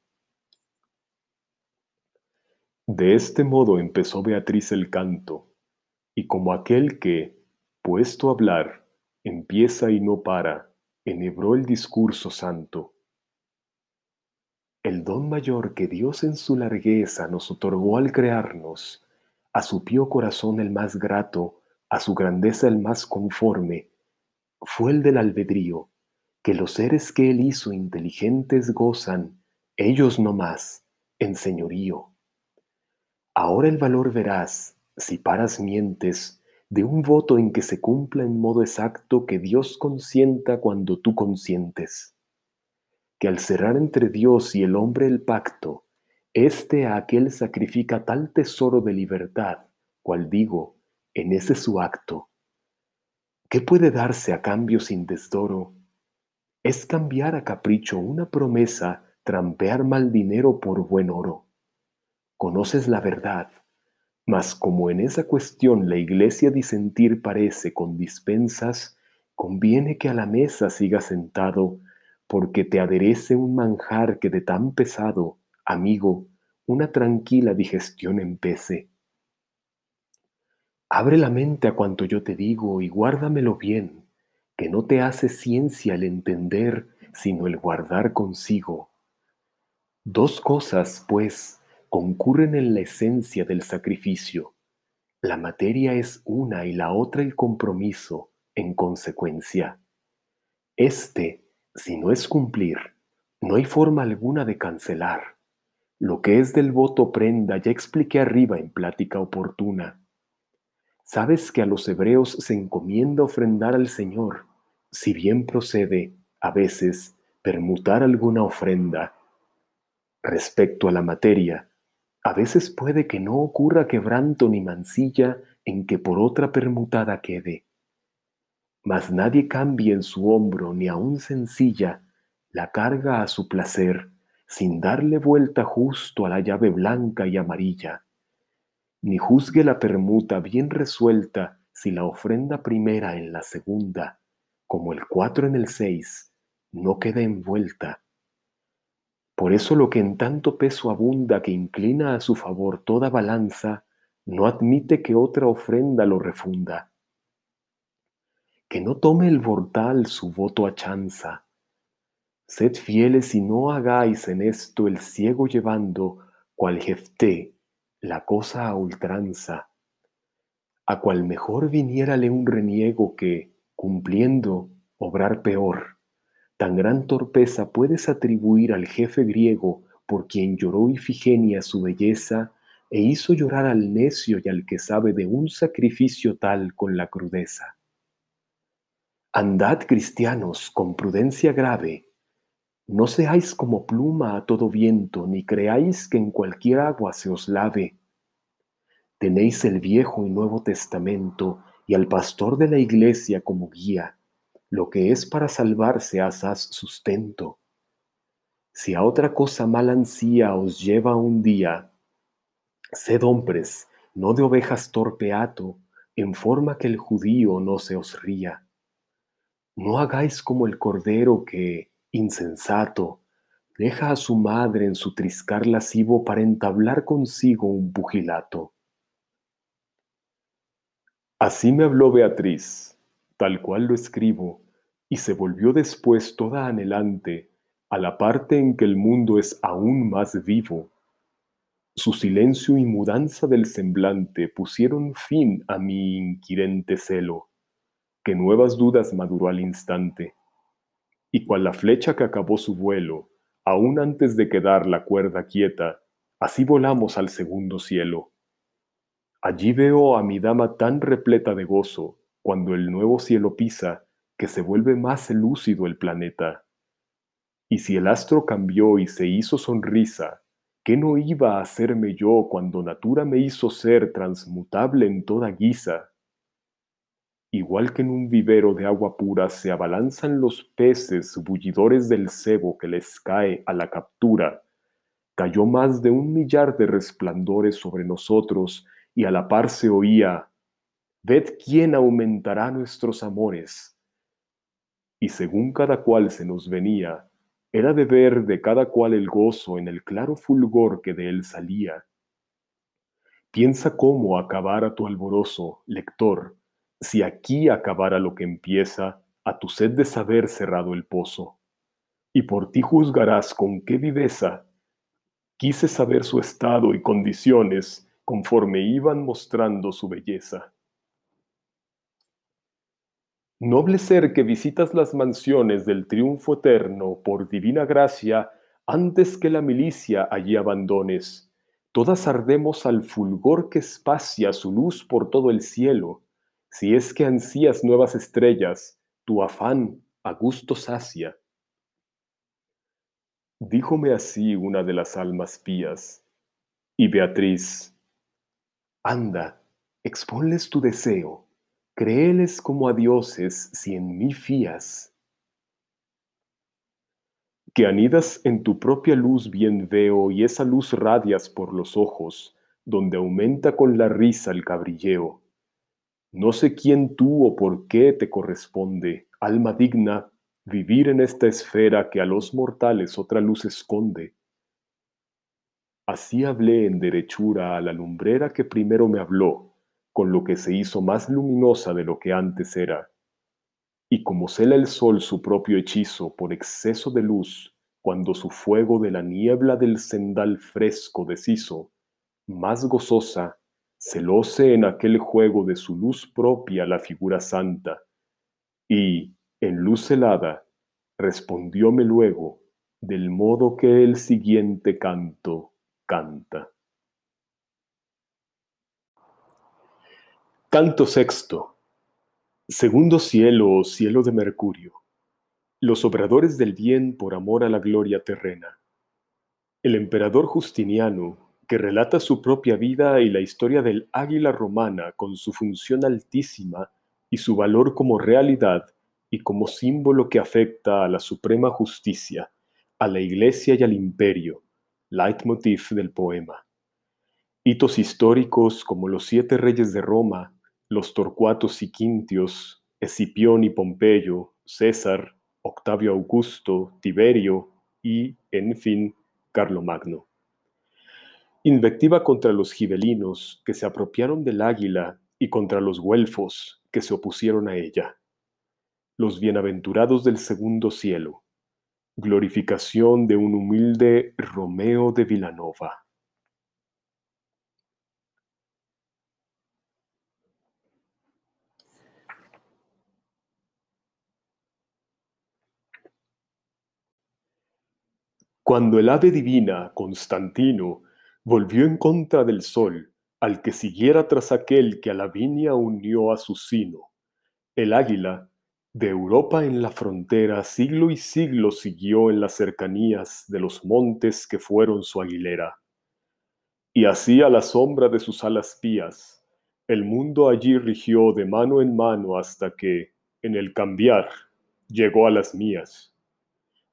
De este modo empezó Beatriz el canto, y como aquel que, puesto a hablar, empieza y no para, enhebró el discurso santo. El don mayor que Dios en su largueza nos otorgó al crearnos, a su pío corazón el más grato, a su grandeza el más conforme, fue el del albedrío, que los seres que él hizo inteligentes gozan, ellos no más, en señorío. Ahora el valor verás, si paras mientes, de un voto en que se cumpla en modo exacto que Dios consienta cuando tú consientes. Que al cerrar entre Dios y el hombre el pacto, éste a aquel sacrifica tal tesoro de libertad, cual digo, en ese su acto. ¿Qué puede darse a cambio sin desdoro? Es cambiar a capricho una promesa, trampear mal dinero por buen oro. Conoces la verdad, mas como en esa cuestión la iglesia disentir parece con dispensas, conviene que a la mesa siga sentado, porque te aderece un manjar que de tan pesado, amigo, una tranquila digestión empece. Abre la mente a cuanto yo te digo y guárdamelo bien, que no te hace ciencia el entender, sino el guardar consigo. Dos cosas, pues, concurren en la esencia del sacrificio. La materia es una y la otra el compromiso, en consecuencia. Este, si no es cumplir, no hay forma alguna de cancelar. Lo que es del voto prenda ya expliqué arriba en plática oportuna. Sabes que a los hebreos se encomienda ofrendar al Señor, si bien procede, a veces, permutar alguna ofrenda. Respecto a la materia, a veces puede que no ocurra quebranto ni mancilla en que por otra permutada quede. Mas nadie cambie en su hombro ni aun sencilla la carga a su placer, sin darle vuelta justo a la llave blanca y amarilla. ni juzgue la permuta bien resuelta si la ofrenda primera en la segunda, como el cuatro en el seis, no queda envuelta. Por eso lo que en tanto peso abunda que inclina a su favor toda balanza, no admite que otra ofrenda lo refunda. Que no tome el mortal su voto a chanza. Sed fieles y no hagáis en esto el ciego llevando, cual jefté, la cosa a ultranza. A cual mejor viniérale un reniego que, cumpliendo, obrar peor. Tan gran torpeza puedes atribuir al jefe griego por quien lloró Ifigenia su belleza e hizo llorar al necio y al que sabe de un sacrificio tal con la crudeza. Andad, cristianos, con prudencia grave, no seáis como pluma a todo viento, ni creáis que en cualquier agua se os lave. Tenéis el Viejo y Nuevo Testamento y al pastor de la iglesia como guía. Lo que es para salvarse asaz sustento. Si a otra cosa mal ansía os lleva un día, Sed hombres, no de ovejas torpeato, en forma que el judío no se os ría. No hagáis como el cordero que, insensato, deja a su madre en su triscar lascivo para entablar consigo un pugilato. Así me habló Beatriz, tal cual lo escribo, y se volvió después toda anhelante a la parte en que el mundo es aún más vivo su silencio y mudanza del semblante pusieron fin a mi inquirente celo, que nuevas dudas maduró al instante. Y cual la flecha que acabó su vuelo, aún antes de quedar la cuerda quieta, así volamos al segundo cielo. Allí veo a mi dama tan repleta de gozo, cuando el nuevo cielo pisa, que se vuelve más lúcido el planeta. Y si el astro cambió y se hizo sonrisa, ¿Qué no iba a hacerme yo cuando natura me hizo ser transmutable en toda guisa? Igual que en un vivero de agua pura se abalanzan los peces bullidores del cebo que les cae a la captura, cayó más de un millar de resplandores sobre nosotros y a la par se oía, ved quién aumentará nuestros amores. Y según cada cual se nos venía, era de ver de cada cual el gozo en el claro fulgor que de él salía. Piensa cómo acabara tu alborozo, lector, si aquí acabara lo que empieza, a tu sed de saber cerrado el pozo. Y por ti juzgarás con qué viveza. Quise saber su estado y condiciones conforme iban mostrando su belleza. Noble ser que visitas las mansiones del triunfo eterno por divina gracia, antes que la milicia allí abandones, todas ardemos al fulgor que espacia su luz por todo el cielo. Si es que ansías nuevas estrellas, tu afán a gusto sacia. Díjome así una de las almas pías, y Beatriz, anda, exponles tu deseo Créeles como a dioses si en mí fías. Que anidas en tu propia luz bien veo y esa luz radias por los ojos, donde aumenta con la risa el cabrilleo. No sé quién tú o por qué te corresponde, alma digna, vivir en esta esfera que a los mortales otra luz esconde. Así hablé en derechura a la lumbrera que primero me habló, con lo que se hizo más luminosa de lo que antes era. Y como cela el sol su propio hechizo por exceso de luz, cuando su fuego de la niebla del sendal fresco deshizo, más gozosa, celóse en aquel juego de su luz propia la figura santa, y, en luz helada, respondióme luego, del modo que el siguiente canto canta. Canto sexto. Segundo cielo o cielo de Mercurio. Los obradores del bien por amor a la gloria terrena. El emperador Justiniano, que relata su propia vida y la historia del águila romana con su función altísima y su valor como realidad y como símbolo que afecta a la suprema justicia, a la iglesia y al imperio, leitmotiv del poema Hitos históricos como los siete reyes de Roma, los Torcuatos y Quintios, Escipión y Pompeyo, César, Octavio Augusto, Tiberio y, en fin, Carlomagno. Invectiva contra los gibelinos que se apropiaron del águila y contra los güelfos que se opusieron a ella. Los bienaventurados del segundo cielo. Glorificación de un humilde Romeo de Vilanova. Cuando el ave divina, Constantino, volvió en contra del sol, al que siguiera tras aquel que a la viña unió a su sino, el águila, de Europa en la frontera, siglo y siglo siguió en las cercanías de los montes que fueron su aguilera. Y así a la sombra de sus alas pías, el mundo allí rigió de mano en mano hasta que, en el cambiar, llegó a las mías.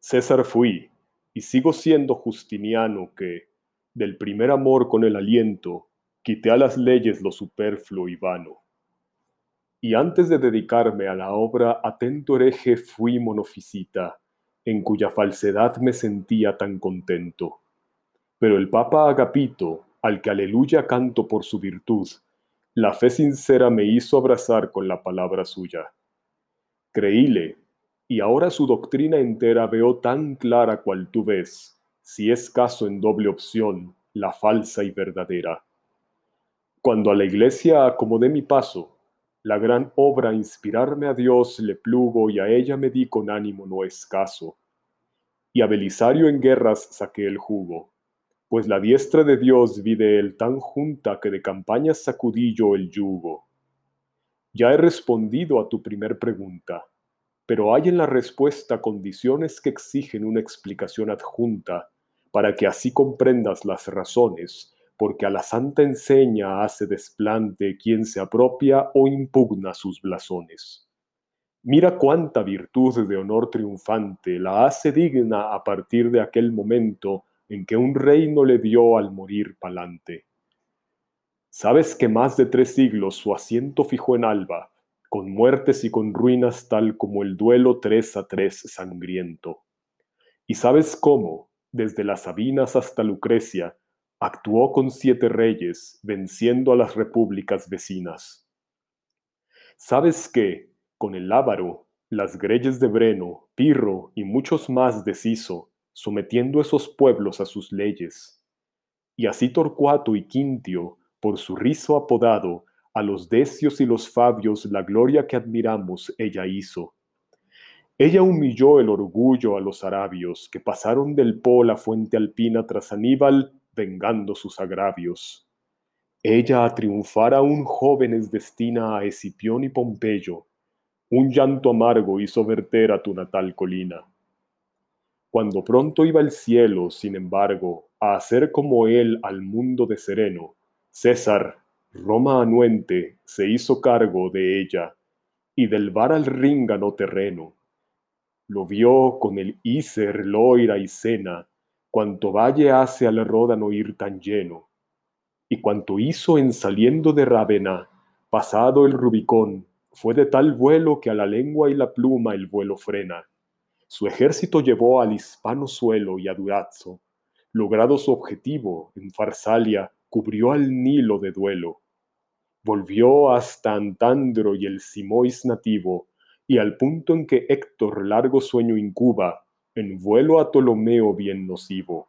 César fui, y sigo siendo Justiniano que, del primer amor con el aliento, quité a las leyes lo superfluo y vano. Y antes de dedicarme a la obra, atento hereje fui monofisita, en cuya falsedad me sentía tan contento. Pero el Papa Agapito, al que aleluya canto por su virtud, la fe sincera me hizo abrazar con la palabra suya. Creíle, y ahora su doctrina entera veo tan clara cual tú ves, si es caso en doble opción, la falsa y verdadera. Cuando a la iglesia acomodé mi paso, la gran obra inspirarme a Dios le plugo y a ella me di con ánimo no escaso. Y a Belisario en guerras saqué el jugo, pues la diestra de Dios vi de él tan junta que de campañas sacudí yo el yugo. Ya he respondido a tu primer pregunta pero hay en la respuesta condiciones que exigen una explicación adjunta para que así comprendas las razones, porque a la santa enseña hace desplante quien se apropia o impugna sus blasones. Mira cuánta virtud de honor triunfante la hace digna a partir de aquel momento en que un reino le dio al morir palante. Sabes que más de tres siglos su asiento fijó en Alba, con muertes y con ruinas tal como el duelo tres a tres sangriento. ¿Y sabes cómo, desde las Sabinas hasta Lucrecia, actuó con siete reyes, venciendo a las repúblicas vecinas? ¿Sabes que, con el Lábaro, las greyes de Breno, Pirro y muchos más deshizo, sometiendo esos pueblos a sus leyes? Y así Torcuato y Quintio, por su rizo apodado, a los decios y los fabios la gloria que admiramos ella hizo. Ella humilló el orgullo a los arabios que pasaron del Po la fuente alpina tras Aníbal, vengando sus agravios. Ella a triunfar aún jóvenes destina a Escipión y Pompeyo. Un llanto amargo hizo verter a tu natal colina. Cuando pronto iba el cielo, sin embargo, a hacer como él al mundo de sereno, César, Roma anuente se hizo cargo de ella y del bar al ríngano terreno. Lo vio con el Iser, Loira y Sena, cuanto valle hace al Ródano ir tan lleno, y cuanto hizo en saliendo de Rávena, pasado el Rubicón, fue de tal vuelo que a la lengua y la pluma el vuelo frena. Su ejército llevó al hispano suelo y a Durazzo. Logrado su objetivo, en Farsalia, cubrió al Nilo de duelo volvió hasta Antandro y el Simois nativo, y al punto en que Héctor largo sueño incuba, en vuelo a Ptolomeo bien nocivo.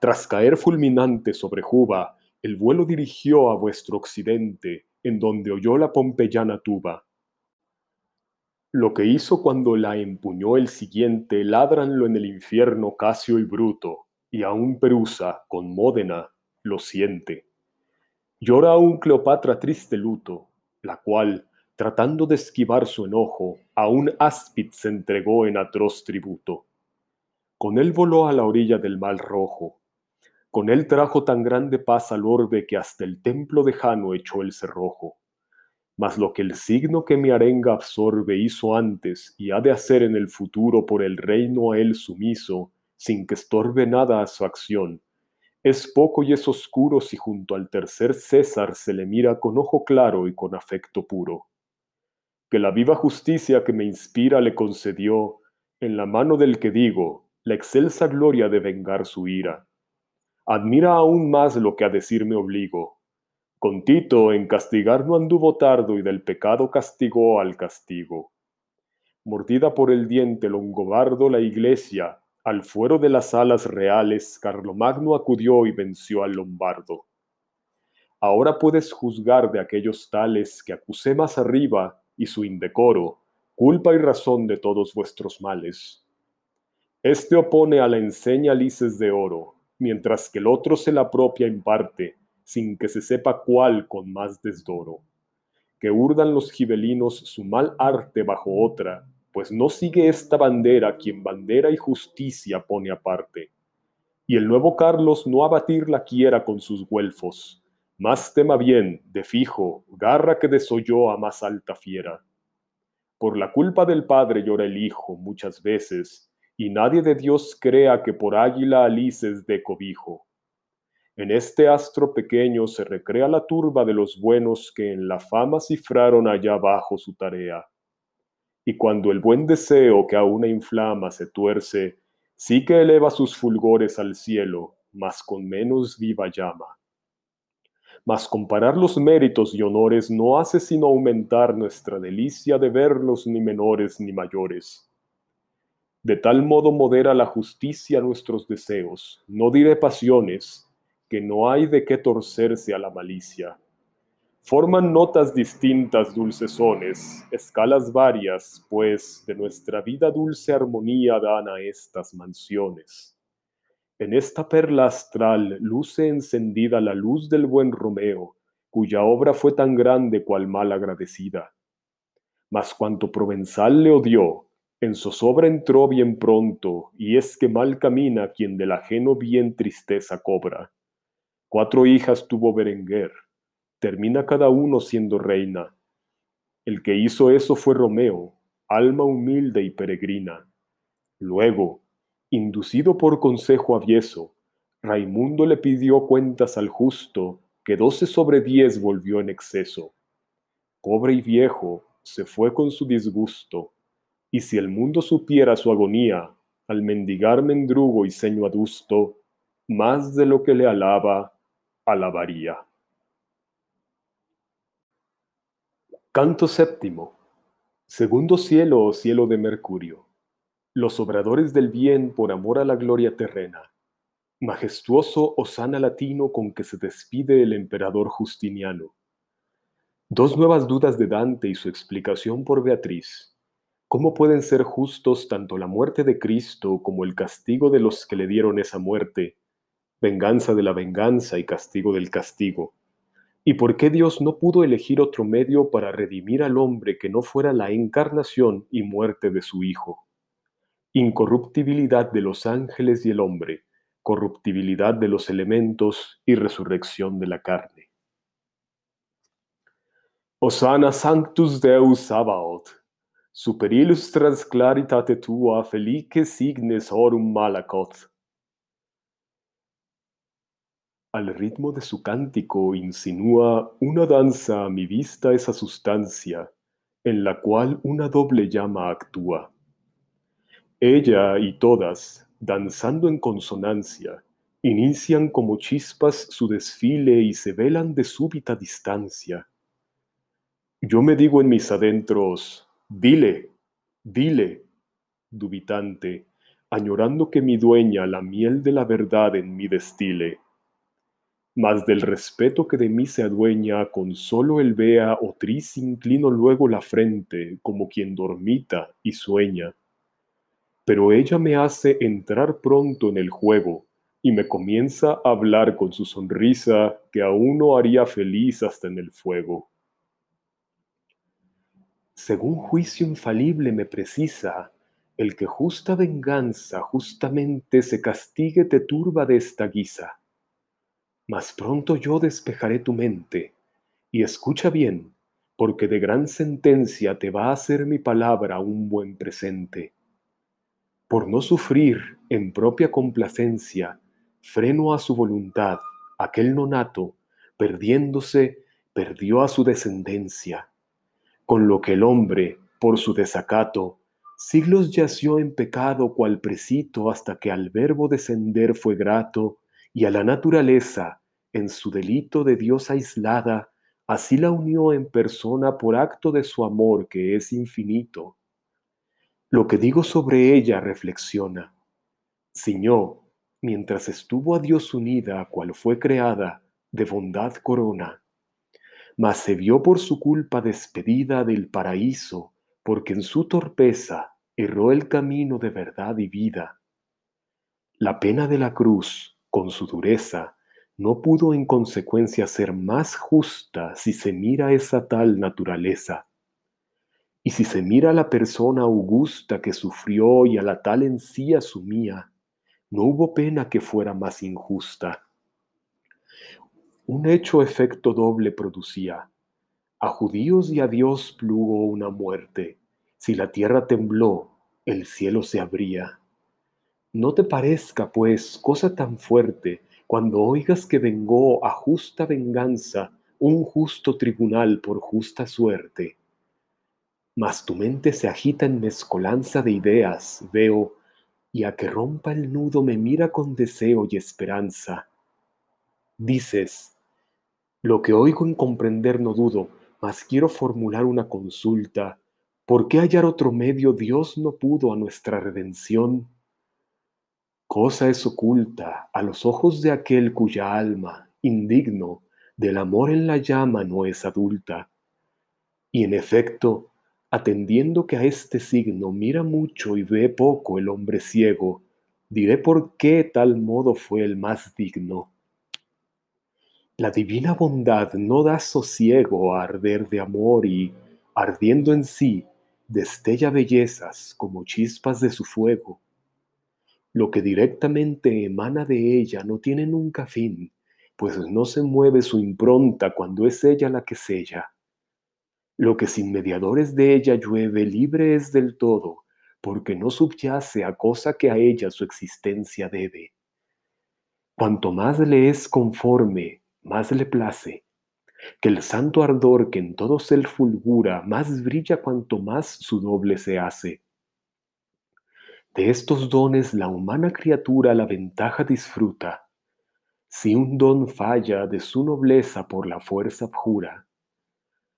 Tras caer fulminante sobre Juba, el vuelo dirigió a vuestro occidente, en donde oyó la pompeyana tuba. Lo que hizo cuando la empuñó el siguiente, ladranlo en el infierno Casio y Bruto, y aún Perusa, con Módena, lo siente. Llora aún Cleopatra triste luto, la cual, tratando de esquivar su enojo, a un áspid se entregó en atroz tributo. Con él voló a la orilla del mar rojo. Con él trajo tan grande paz al orbe que hasta el templo de Jano echó el cerrojo. Mas lo que el signo que mi arenga absorbe hizo antes y ha de hacer en el futuro por el reino a él sumiso, sin que estorbe nada a su acción, Es poco y es oscuro si junto al tercer César se le mira con ojo claro y con afecto puro. Que la viva justicia que me inspira le concedió, en la mano del que digo, la excelsa gloria de vengar su ira. Admira aún más lo que a decir me obligo. Con Tito en castigar no anduvo tardo y del pecado castigó al castigo. Mordida por el diente longobardo la iglesia, al fuero de las alas reales, Carlomagno acudió y venció al lombardo. Ahora puedes juzgar de aquellos tales que acusé más arriba y su indecoro, culpa y razón de todos vuestros males. Este opone a la enseña lices de oro, mientras que el otro se la apropia en parte, sin que se sepa cuál con más desdoro. Que urdan los gibelinos su mal arte bajo otra, pues no sigue esta bandera quien bandera y justicia pone aparte. Y el nuevo Carlos no abatirla quiera con sus güelfos, más tema bien, de fijo, garra que desoyó a más alta fiera. Por la culpa del padre llora el hijo muchas veces, y nadie de Dios crea que por águila alices de cobijo. En este astro pequeño se recrea la turba de los buenos que en la fama cifraron allá abajo su tarea y cuando el buen deseo que a una inflama se tuerce, sí que eleva sus fulgores al cielo, mas con menos viva llama. Mas comparar los méritos y honores no hace sino aumentar nuestra delicia de verlos ni menores ni mayores. De tal modo modera la justicia nuestros deseos, no diré pasiones, que no hay de qué torcerse a la malicia Forman notas distintas dulcesones, escalas varias, pues de nuestra vida dulce armonía dan a estas mansiones. En esta perla astral luce encendida la luz del buen Romeo, cuya obra fue tan grande cual mal agradecida. Mas cuanto provenzal le odió, en zozobra entró bien pronto, y es que mal camina quien del ajeno bien tristeza cobra. Cuatro hijas tuvo Berenguer, termina cada uno siendo reina. El que hizo eso fue Romeo, alma humilde y peregrina. Luego, inducido por consejo avieso, Raimundo le pidió cuentas al justo, que doce sobre diez volvió en exceso. Pobre y viejo, se fue con su disgusto, y si el mundo supiera su agonía, al mendigar mendrugo y ceño adusto, más de lo que le alaba, alabaría. Canto séptimo. Segundo cielo o cielo de Mercurio. Los obradores del bien por amor a la gloria terrena. Majestuoso osana latino con que se despide el emperador Justiniano. Dos nuevas dudas de Dante y su explicación por Beatriz. ¿Cómo pueden ser justos tanto la muerte de Cristo como el castigo de los que le dieron esa muerte? Venganza de la venganza y castigo del castigo ¿Y por qué Dios no pudo elegir otro medio para redimir al hombre que no fuera la encarnación y muerte de su Hijo? Incorruptibilidad de los ángeles y el hombre, corruptibilidad de los elementos y resurrección de la carne. Osana sanctus Deus Sabaoth, super illustras claritate tua felice signes orum malacot. Al ritmo de su cántico insinúa una danza a mi vista esa sustancia, en la cual una doble llama actúa. Ella y todas, danzando en consonancia, inician como chispas su desfile y se velan de súbita distancia. Yo me digo en mis adentros, dile, dile, dubitante, añorando que mi dueña la miel de la verdad en mí destile mas del respeto que de mí se adueña, con solo el vea o tris inclino luego la frente, como quien dormita y sueña. Pero ella me hace entrar pronto en el juego, y me comienza a hablar con su sonrisa que a uno haría feliz hasta en el fuego. Según juicio infalible me precisa, el que justa venganza justamente se castigue te turba de esta guisa mas pronto yo despejaré tu mente, y escucha bien, porque de gran sentencia te va a hacer mi palabra un buen presente. Por no sufrir en propia complacencia, freno a su voluntad, aquel nonato, perdiéndose, perdió a su descendencia, con lo que el hombre, por su desacato, siglos yació en pecado cual precito hasta que al verbo descender fue grato y a la naturaleza, en su delito de Dios aislada, así la unió en persona por acto de su amor que es infinito. Lo que digo sobre ella reflexiona. Ciñó, mientras estuvo a Dios unida, cual fue creada, de bondad corona. Mas se vio por su culpa despedida del paraíso, porque en su torpeza erró el camino de verdad y vida. La pena de la cruz, con su dureza, no pudo en consecuencia ser más justa si se mira esa tal naturaleza. Y si se mira la persona augusta que sufrió y a la tal en sí no hubo pena que fuera más injusta. Un hecho efecto doble producía. A judíos y a Dios plugo una muerte. Si la tierra tembló, el cielo se abría. No te parezca, pues, cosa tan fuerte cuando oigas que vengó a justa venganza un justo tribunal por justa suerte. Mas tu mente se agita en mezcolanza de ideas, veo, y a que rompa el nudo me mira con deseo y esperanza. Dices, lo que oigo en comprender no dudo, mas quiero formular una consulta. ¿Por qué hallar otro medio Dios no pudo a nuestra redención? Cosa es oculta a los ojos de aquel cuya alma, indigno, del amor en la llama no es adulta. Y en efecto, Atendiendo que a este signo mira mucho y ve poco el hombre ciego, diré por qué tal modo fue el más digno. La divina bondad no da sosiego a arder de amor y, ardiendo en sí, destella bellezas como chispas de su fuego. Lo que directamente emana de ella no tiene nunca fin, pues no se mueve su impronta cuando es ella la que sella. Lo que sin mediadores de ella llueve libre es del todo, porque no subyace a cosa que a ella su existencia debe. Cuanto más le es conforme, más le place, que el santo ardor que en todo ser fulgura, más brilla cuanto más su doble se hace. De estos dones la humana criatura la ventaja disfruta. Si un don falla de su nobleza por la fuerza abjura,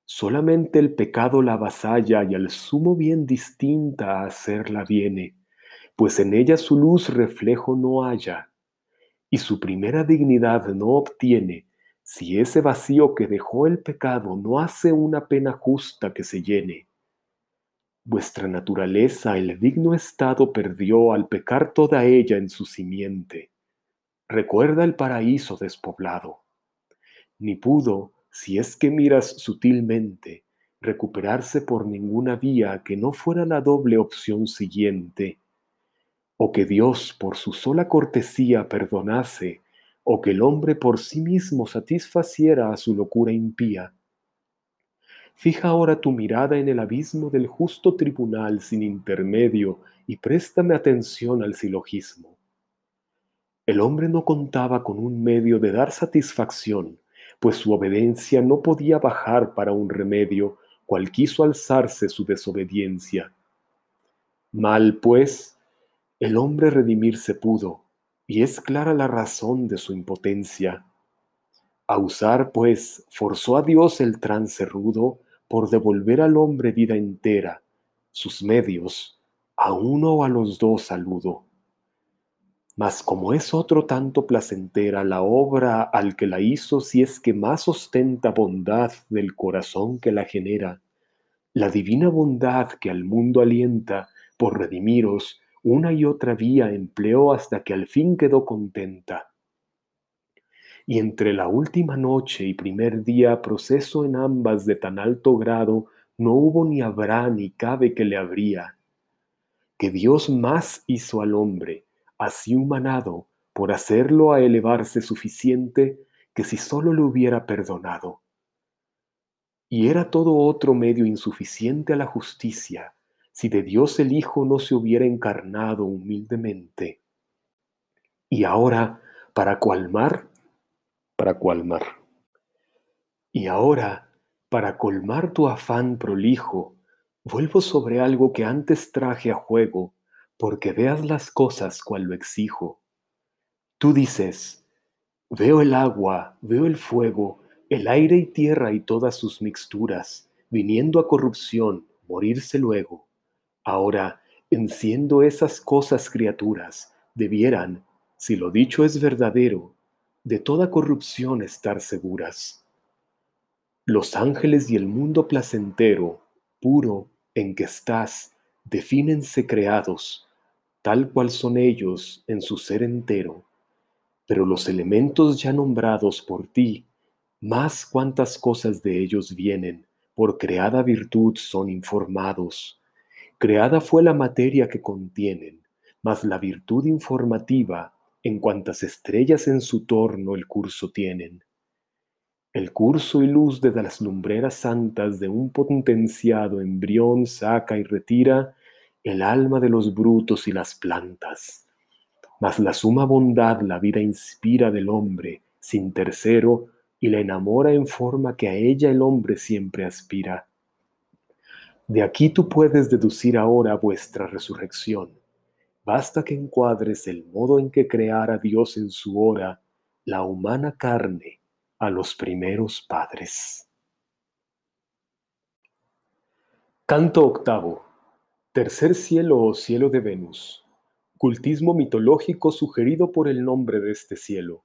Solamente el pecado la avasalla y al sumo bien distinta a hacerla viene, pues en ella su luz reflejo no haya, y su primera dignidad no obtiene, si ese vacío que dejó el pecado no hace una pena justa que se llene. Vuestra naturaleza el digno estado perdió al pecar toda ella en su simiente. Recuerda el paraíso despoblado. Ni pudo, si es que miras sutilmente, recuperarse por ninguna vía que no fuera la doble opción siguiente, o que Dios por su sola cortesía perdonase, o que el hombre por sí mismo satisfaciera a su locura impía. Fija ahora tu mirada en el abismo del justo tribunal sin intermedio y préstame atención al silogismo. El hombre no contaba con un medio de dar satisfacción, pues su obediencia no podía bajar para un remedio, cual quiso alzarse su desobediencia. Mal, pues, el hombre redimirse pudo, y es clara la razón de su impotencia. A usar, pues, forzó a Dios el trance rudo por devolver al hombre vida entera, sus medios, a uno o a los dos saludo. Mas como es otro tanto placentera la obra al que la hizo, si es que más ostenta bondad del corazón que la genera, la divina bondad que al mundo alienta, por redimiros, una y otra vía empleó hasta que al fin quedó contenta. Y entre la última noche y primer día proceso en ambas de tan alto grado, no hubo ni habrá ni cabe que le habría. Que Dios más hizo al hombre, así humanado por hacerlo a elevarse suficiente que si sólo le hubiera perdonado. Y era todo otro medio insuficiente a la justicia si de Dios el Hijo no se hubiera encarnado humildemente. Y ahora, para colmar, para colmar. Y ahora, para colmar tu afán prolijo, vuelvo sobre algo que antes traje a juego, porque veas las cosas cual lo exijo. Tú dices, veo el agua, veo el fuego, el aire y tierra y todas sus mixturas, viniendo a corrupción, morirse luego. Ahora, enciendo esas cosas criaturas, debieran, si lo dicho es verdadero, de toda corrupción estar seguras. Los ángeles y el mundo placentero, puro, en que estás, defínense creados, tal cual son ellos en su ser entero. Pero los elementos ya nombrados por ti, más cuantas cosas de ellos vienen, por creada virtud son informados. Creada fue la materia que contienen, mas la virtud informativa, en cuantas estrellas en su torno el curso tienen. El curso y luz de las lumbreras santas de un potenciado embrión saca y retira el alma de los brutos y las plantas. Mas la suma bondad la vida inspira del hombre, sin tercero, y la enamora en forma que a ella el hombre siempre aspira. De aquí tú puedes deducir ahora vuestra resurrección. Basta que encuadres el modo en que creara Dios en su hora la humana carne a los primeros padres. Canto octavo. Tercer cielo o cielo de Venus. Cultismo mitológico sugerido por el nombre de este cielo.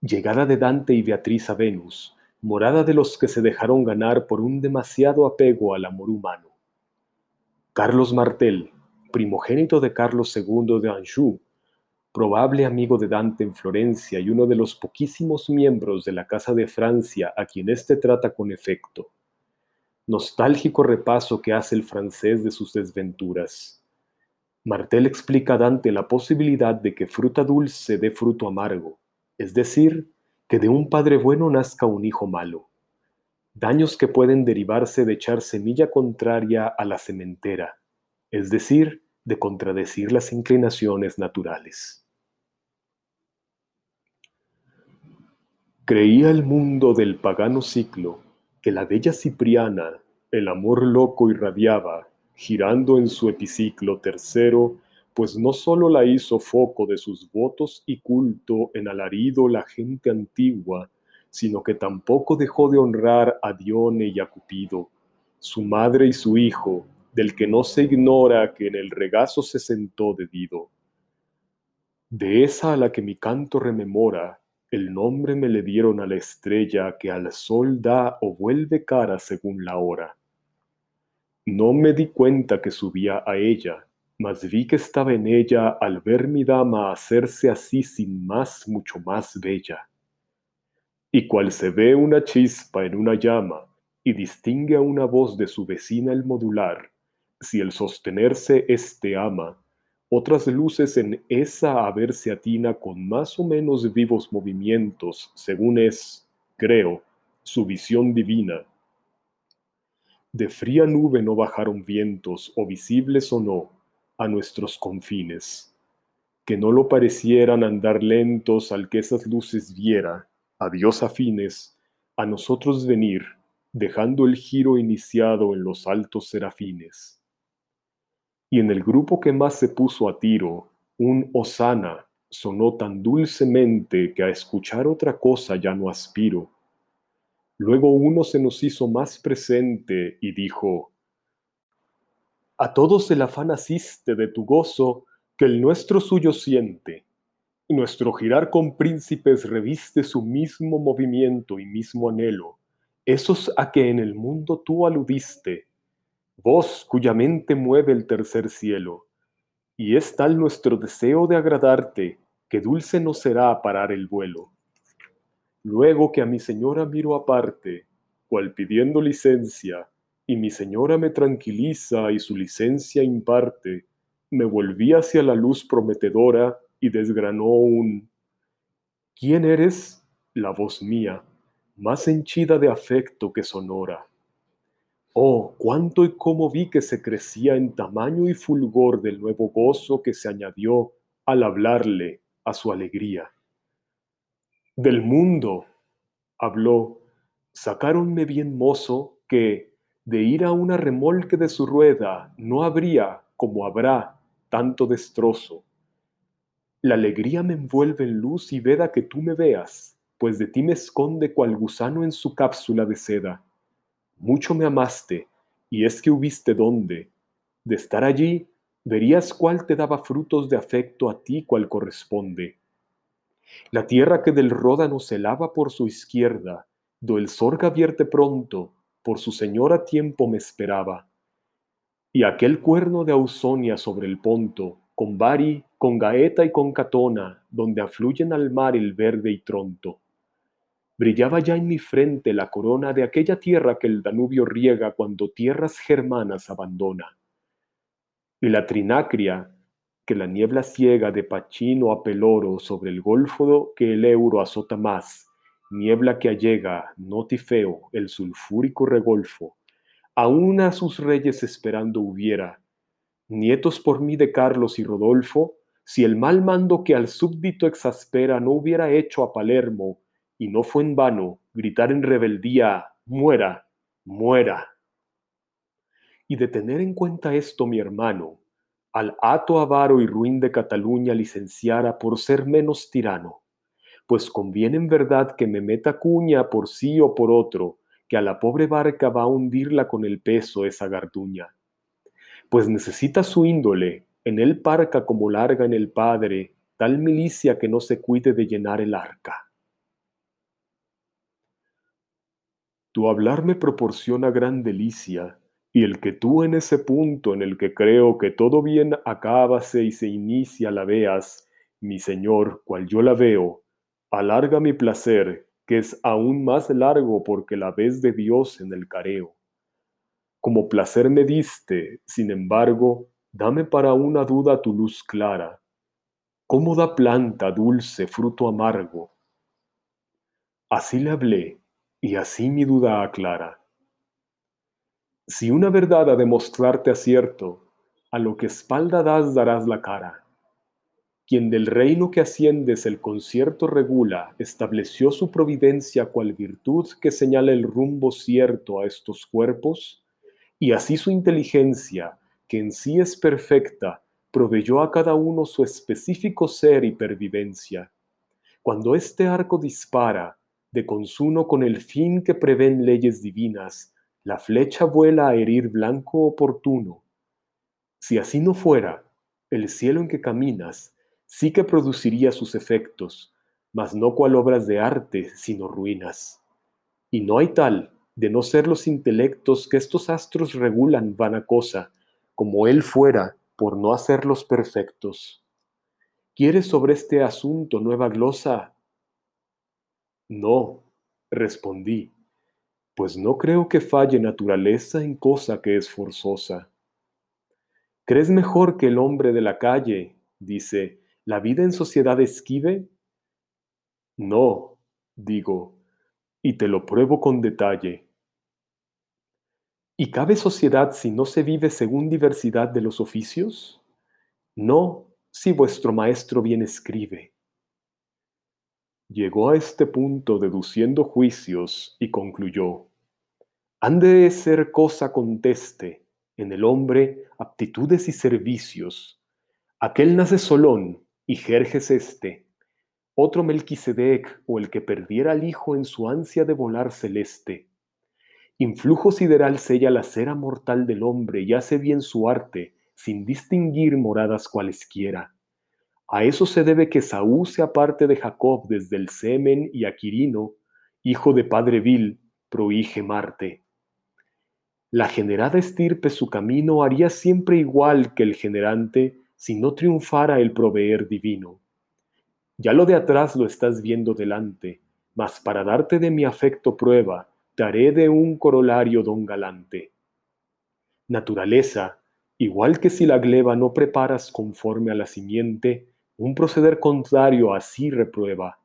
Llegada de Dante y Beatriz a Venus, morada de los que se dejaron ganar por un demasiado apego al amor humano. Carlos Martel, primogénito de Carlos II de Anjou, probable amigo de Dante en Florencia y uno de los poquísimos miembros de la Casa de Francia a quien éste trata con efecto. Nostálgico repaso que hace el francés de sus desventuras. Martel explica a Dante la posibilidad de que fruta dulce dé fruto amargo, es decir, que de un padre bueno nazca un hijo malo. Daños que pueden derivarse de echar semilla contraria a la sementera, es decir, de contradecir las inclinaciones naturales. Creía el mundo del pagano ciclo que la bella Cipriana el amor loco irradiaba, girando en su epiciclo tercero, pues no sólo la hizo foco de sus votos y culto en alarido la gente antigua, sino que tampoco dejó de honrar a Dione y a Cupido, su madre y su hijo, del que no se ignora que en el regazo se sentó de Dido. De esa a la que mi canto rememora, el nombre me le dieron a la estrella que al sol da o vuelve cara según la hora. No me di cuenta que subía a ella, mas vi que estaba en ella al ver mi dama hacerse así sin más mucho más bella. Y cual se ve una chispa en una llama y distingue a una voz de su vecina el modular, si el sostenerse éste ama, otras luces en esa a atina con más o menos vivos movimientos, según es, creo, su visión divina. De fría nube no bajaron vientos, o visibles o no, a nuestros confines, que no lo parecieran andar lentos al que esas luces viera, a Dios afines, a nosotros venir, dejando el giro iniciado en los altos serafines y en el grupo que más se puso a tiro, un Osana sonó tan dulcemente que a escuchar otra cosa ya no aspiro. Luego uno se nos hizo más presente y dijo, A todos el afán asiste de tu gozo, que el nuestro suyo siente. Nuestro girar con príncipes reviste su mismo movimiento y mismo anhelo, esos a que en el mundo tú aludiste, Vos cuya mente mueve el tercer cielo, y es tal nuestro deseo de agradarte, que dulce no será parar el vuelo. Luego que a mi señora miro aparte, cual pidiendo licencia, y mi señora me tranquiliza y su licencia imparte, me volví hacia la luz prometedora y desgranó un ¿Quién eres? La voz mía, más henchida de afecto que sonora. Oh, cuánto y cómo vi que se crecía en tamaño y fulgor del nuevo gozo que se añadió al hablarle a su alegría. Del mundo, habló, sacáronme bien mozo que de ir a una remolque de su rueda no habría, como habrá, tanto destrozo. La alegría me envuelve en luz y veda que tú me veas, pues de ti me esconde cual gusano en su cápsula de seda. Mucho me amaste, y es que hubiste dónde. De estar allí, verías cuál te daba frutos de afecto a ti cual corresponde. La tierra que del ródano se lava por su izquierda, do el sorga vierte pronto, por su señor a tiempo me esperaba. Y aquel cuerno de Ausonia sobre el ponto, con Bari, con Gaeta y con Catona, donde afluyen al mar el verde y tronto. Brillaba ya en mi frente la corona de aquella tierra que el Danubio riega cuando tierras germanas abandona. Y la trinacria, que la niebla ciega de Pachino a Peloro sobre el golfo que el euro azota más, niebla que allega, no tifeo, el sulfúrico regolfo, aún a sus reyes esperando hubiera, nietos por mí de Carlos y Rodolfo, si el mal mando que al súbdito exaspera no hubiera hecho a Palermo, y no fue en vano gritar en rebeldía, muera, muera. Y de tener en cuenta esto mi hermano, al hato avaro y ruin de Cataluña licenciara por ser menos tirano, pues conviene en verdad que me meta cuña por sí o por otro, que a la pobre barca va a hundirla con el peso esa garduña pues necesita su índole, en él parca como larga en el Padre, tal milicia que no se cuide de llenar el arca. Tu hablar me proporciona gran delicia, y el que tú en ese punto en el que creo que todo bien acábase y se inicia la veas, mi Señor, cual yo la veo, alarga mi placer, que es aún más largo porque la ves de Dios en el careo. Como placer me diste, sin embargo, dame para una duda tu luz clara. ¿Cómo da planta dulce fruto amargo? Así le hablé, y así mi duda aclara. Si una verdad ha de mostrarte acierto, a lo que espalda das darás la cara. Quien del reino que asciendes el concierto regula, estableció su providencia cual virtud que señala el rumbo cierto a estos cuerpos, y así su inteligencia, que en sí es perfecta, proveyó a cada uno su específico ser y pervivencia. Cuando este arco dispara, de consuno con el fin que prevén leyes divinas, la flecha vuela a herir blanco oportuno. Si así no fuera, el cielo en que caminas sí que produciría sus efectos, mas no cual obras de arte, sino ruinas. Y no hay tal de no ser los intelectos que estos astros regulan vana cosa, como él fuera, por no hacerlos perfectos. ¿Quieres sobre este asunto nueva glosa? No, respondí, pues no creo que falle naturaleza en cosa que es forzosa. ¿Crees mejor que el hombre de la calle, dice, la vida en sociedad esquive? No, digo, y te lo pruebo con detalle. ¿Y cabe sociedad si no se vive según diversidad de los oficios? No, si vuestro maestro bien escribe. Llegó a este punto deduciendo juicios y concluyó, han de ser cosa conteste en el hombre aptitudes y servicios. Aquel nace Solón y Jerjes este, otro Melquisedec o el que perdiera al hijo en su ansia de volar celeste. Influjo sideral sella la cera mortal del hombre y hace bien su arte, sin distinguir moradas cualesquiera. A eso se debe que Saúl se aparte de Jacob desde el semen y Aquirino, hijo de padre vil, prohige Marte. La generada estirpe su camino haría siempre igual que el generante si no triunfara el proveer divino. Ya lo de atrás lo estás viendo delante, mas para darte de mi afecto prueba, daré de un corolario don galante. Naturaleza, igual que si la gleba no preparas conforme a la simiente, un proceder contrario así reprueba.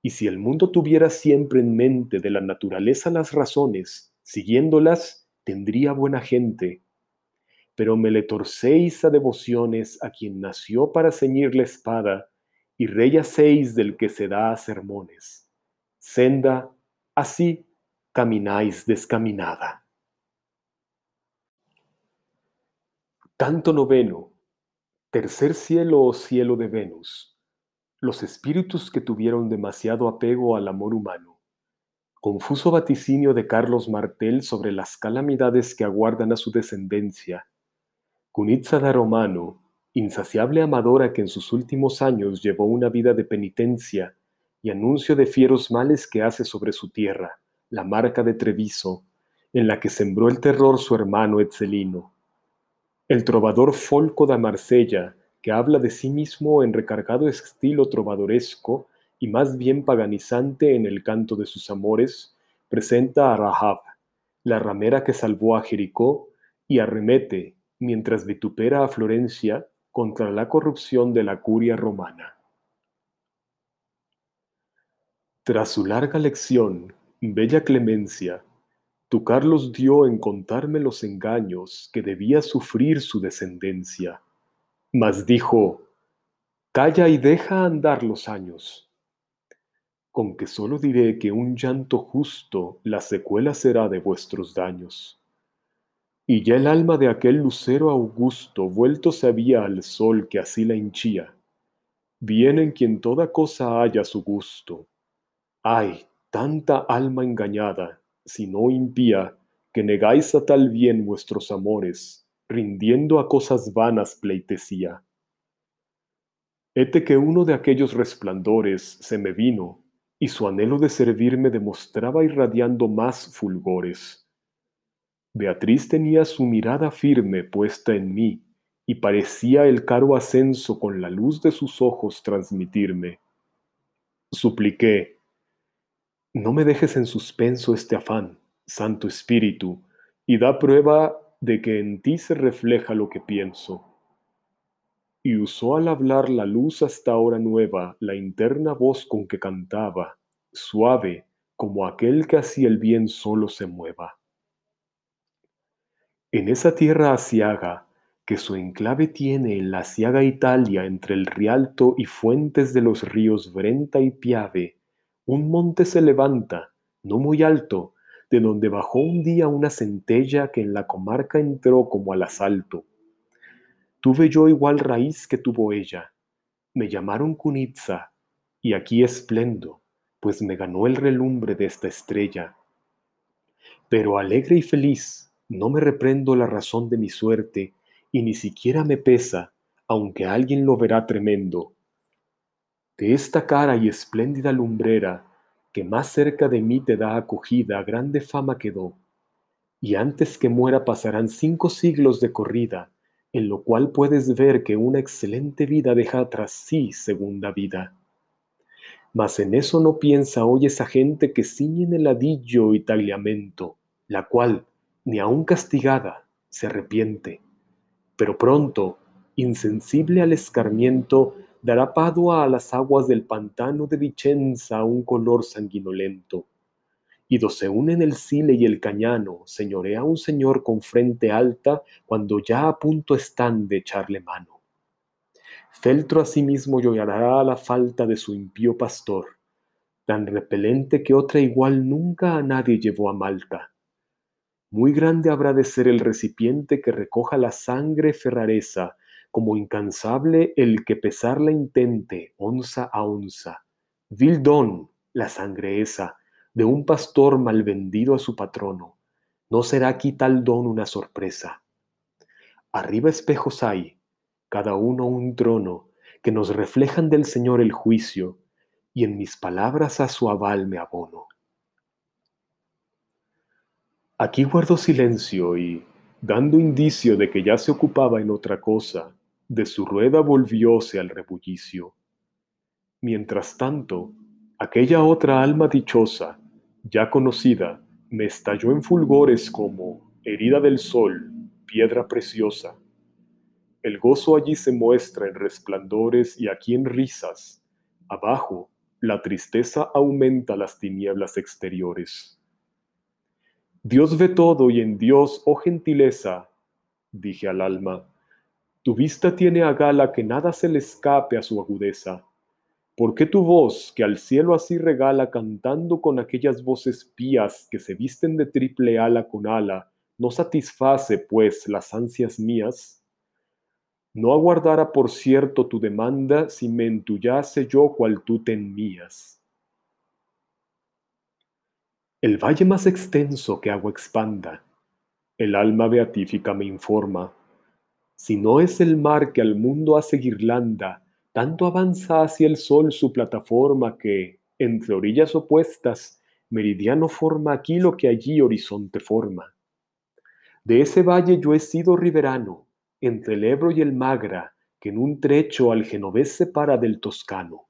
Y si el mundo tuviera siempre en mente de la naturaleza las razones, siguiéndolas, tendría buena gente. Pero me le torcéis a devociones a quien nació para ceñir la espada, y rey hacéis del que se da a sermones. Senda, así camináis descaminada. Canto noveno. Tercer cielo o cielo de Venus. Los espíritus que tuvieron demasiado apego al amor humano. Confuso vaticinio de Carlos Martel sobre las calamidades que aguardan a su descendencia. Cunizza da Romano, insaciable amadora que en sus últimos años llevó una vida de penitencia y anuncio de fieros males que hace sobre su tierra, la marca de Treviso, en la que sembró el terror su hermano Etzelino el trovador Folco da Marsella, que habla de sí mismo en recargado estilo trovadoresco y más bien paganizante en el canto de sus amores, presenta a Rahab, la ramera que salvó a Jericó, y arremete, mientras vitupera a Florencia, contra la corrupción de la curia romana. Tras su larga lección, bella Clemencia, tu Carlos dio en contarme los engaños que debía sufrir su descendencia. Mas dijo, Calla y deja andar los años. Con que solo diré que un llanto justo la secuela será de vuestros daños. Y ya el alma de aquel lucero augusto vuelto se había al sol que así la hinchía. Bien en quien toda cosa haya su gusto. Ay, tanta alma engañada, si no impía, que negáis a tal bien vuestros amores, rindiendo a cosas vanas pleitesía. Hete que uno de aquellos resplandores se me vino, y su anhelo de servirme demostraba irradiando más fulgores. Beatriz tenía su mirada firme puesta en mí, y parecía el caro ascenso con la luz de sus ojos transmitirme. Supliqué, no me dejes en suspenso este afán, Santo Espíritu, y da prueba de que en ti se refleja lo que pienso. Y usó al hablar la luz hasta ahora nueva la interna voz con que cantaba, suave como aquel que hacia el bien solo se mueva. En esa tierra asiaga, que su enclave tiene en la asiaga Italia entre el Rialto y fuentes de los ríos Brenta y Piave, un monte se levanta, no muy alto, de donde bajó un día una centella que en la comarca entró como al asalto. Tuve yo igual raíz que tuvo ella. Me llamaron Cunitza, y aquí esplendo, pues me ganó el relumbre de esta estrella. Pero alegre y feliz, no me reprendo la razón de mi suerte, y ni siquiera me pesa, aunque alguien lo verá tremendo de esta cara y espléndida lumbrera, que más cerca de mí te da acogida, grande fama quedó. Y antes que muera pasarán cinco siglos de corrida, en lo cual puedes ver que una excelente vida deja tras sí segunda vida. Mas en eso no piensa hoy esa gente que ciñe en el adillo y tagliamento, la cual, ni aun castigada, se arrepiente. Pero pronto, insensible al escarmiento, dará Padua a las aguas del pantano de Vicenza un color sanguinolento. Y do se unen el Sile y el Cañano, señorea un señor con frente alta cuando ya a punto están de echarle mano. Feltro asimismo llorará a la falta de su impío pastor, tan repelente que otra igual nunca a nadie llevó a Malta. Muy grande habrá de ser el recipiente que recoja la sangre ferraresa como incansable el que pesarla intente onza a onza. Vil don, la sangre esa, de un pastor mal vendido a su patrono. ¿No será aquí tal don una sorpresa? Arriba espejos hay, cada uno un trono, que nos reflejan del Señor el juicio, y en mis palabras a su aval me abono. Aquí guardo silencio y, dando indicio de que ya se ocupaba en otra cosa, de su rueda volvióse al rebullicio. Mientras tanto, aquella otra alma dichosa, ya conocida, me estalló en fulgores como, herida del sol, piedra preciosa. El gozo allí se muestra en resplandores y aquí en risas. Abajo, la tristeza aumenta las tinieblas exteriores. Dios ve todo y en Dios, oh gentileza, dije al alma, tu vista tiene a gala que nada se le escape a su agudeza. ¿Por qué tu voz, que al cielo así regala cantando con aquellas voces pías que se visten de triple ala con ala, no satisface, pues, las ansias mías? No aguardara, por cierto, tu demanda si me entullase yo cual tú te enmías. El valle más extenso que agua expanda, el alma beatífica me informa, si no es el mar que al mundo hace guirlanda, tanto avanza hacia el sol su plataforma que, entre orillas opuestas, meridiano forma aquí lo que allí horizonte forma. De ese valle yo he sido riverano, entre el Ebro y el Magra, que en un trecho al genovés separa del toscano.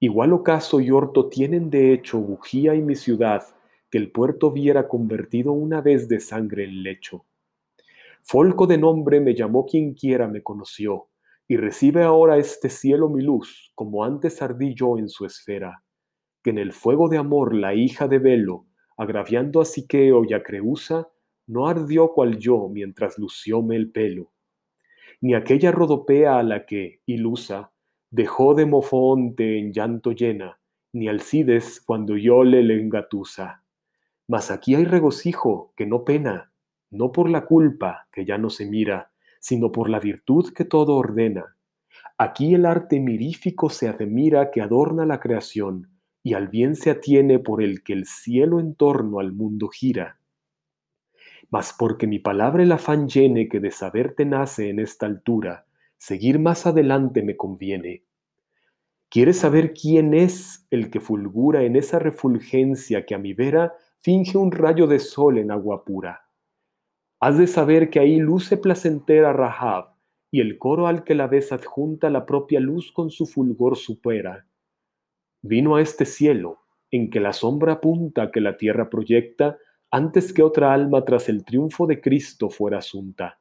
Igual ocaso y orto tienen de hecho bujía y mi ciudad, que el puerto viera convertido una vez de sangre en lecho. Folco de nombre me llamó quien quiera me conoció, y recibe ahora este cielo mi luz, como antes ardí yo en su esfera, que en el fuego de amor la hija de Velo, agraviando a Siqueo y a no ardió cual yo mientras lucióme el pelo, ni aquella rodopea a la que, ilusa, dejó de mofonte en llanto llena, ni Alcides cuando yo le lengatusa. Mas aquí hay regocijo que no pena, no por la culpa que ya no se mira, sino por la virtud que todo ordena. Aquí el arte mirífico se admira que adorna la creación, y al bien se atiene por el que el cielo en torno al mundo gira. Mas porque mi palabra el afán llene que de saber te nace en esta altura, seguir más adelante me conviene. ¿Quieres saber quién es el que fulgura en esa refulgencia que a mi vera finge un rayo de sol en agua pura? Has de saber que ahí luce placentera Rahab, y el coro al que la ves adjunta la propia luz con su fulgor supera. Vino a este cielo, en que la sombra apunta que la tierra proyecta, antes que otra alma tras el triunfo de Cristo fuera asunta.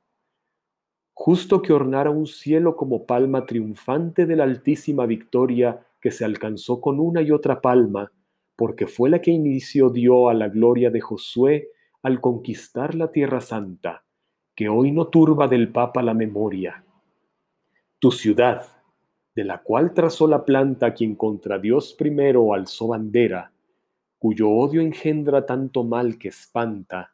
Justo que ornara un cielo como palma triunfante de la altísima victoria que se alcanzó con una y otra palma, porque fue la que inicio dio a la gloria de Josué al conquistar la Tierra Santa, que hoy no turba del Papa la memoria. Tu ciudad, de la cual trazó la planta quien contra Dios primero alzó bandera, cuyo odio engendra tanto mal que espanta,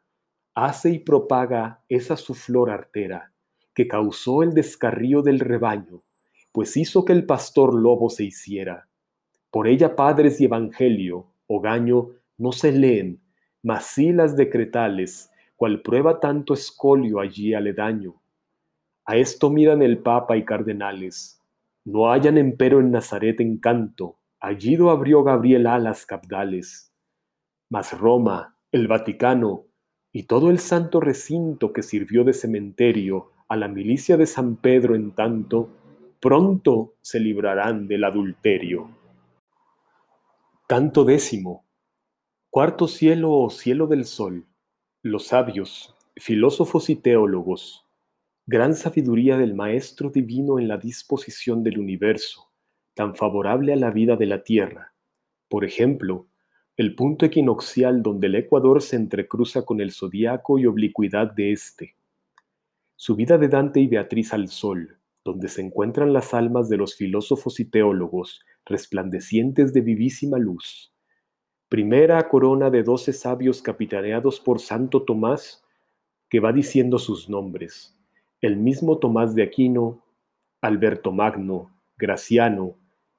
hace y propaga esa su flor artera, que causó el descarrío del rebaño, pues hizo que el pastor lobo se hiciera. Por ella padres y evangelio, o gaño, no se leen, mas sí las decretales, cual prueba tanto escolio allí aledaño. A esto miran el Papa y cardenales. No hayan empero en Nazaret encanto, allí do abrió Gabriel alas cabdales. Mas Roma, el Vaticano y todo el santo recinto que sirvió de cementerio a la milicia de San Pedro en tanto, pronto se librarán del adulterio. Canto décimo. Cuarto cielo o cielo del sol, los sabios, filósofos y teólogos, gran sabiduría del Maestro Divino en la disposición del universo, tan favorable a la vida de la Tierra. Por ejemplo, el punto equinoccial donde el Ecuador se entrecruza con el zodiaco y oblicuidad de éste. Subida de Dante y Beatriz al sol, donde se encuentran las almas de los filósofos y teólogos, resplandecientes de vivísima luz primera corona de doce sabios capitaneados por Santo Tomás, que va diciendo sus nombres. El mismo Tomás de Aquino, Alberto Magno, Graciano,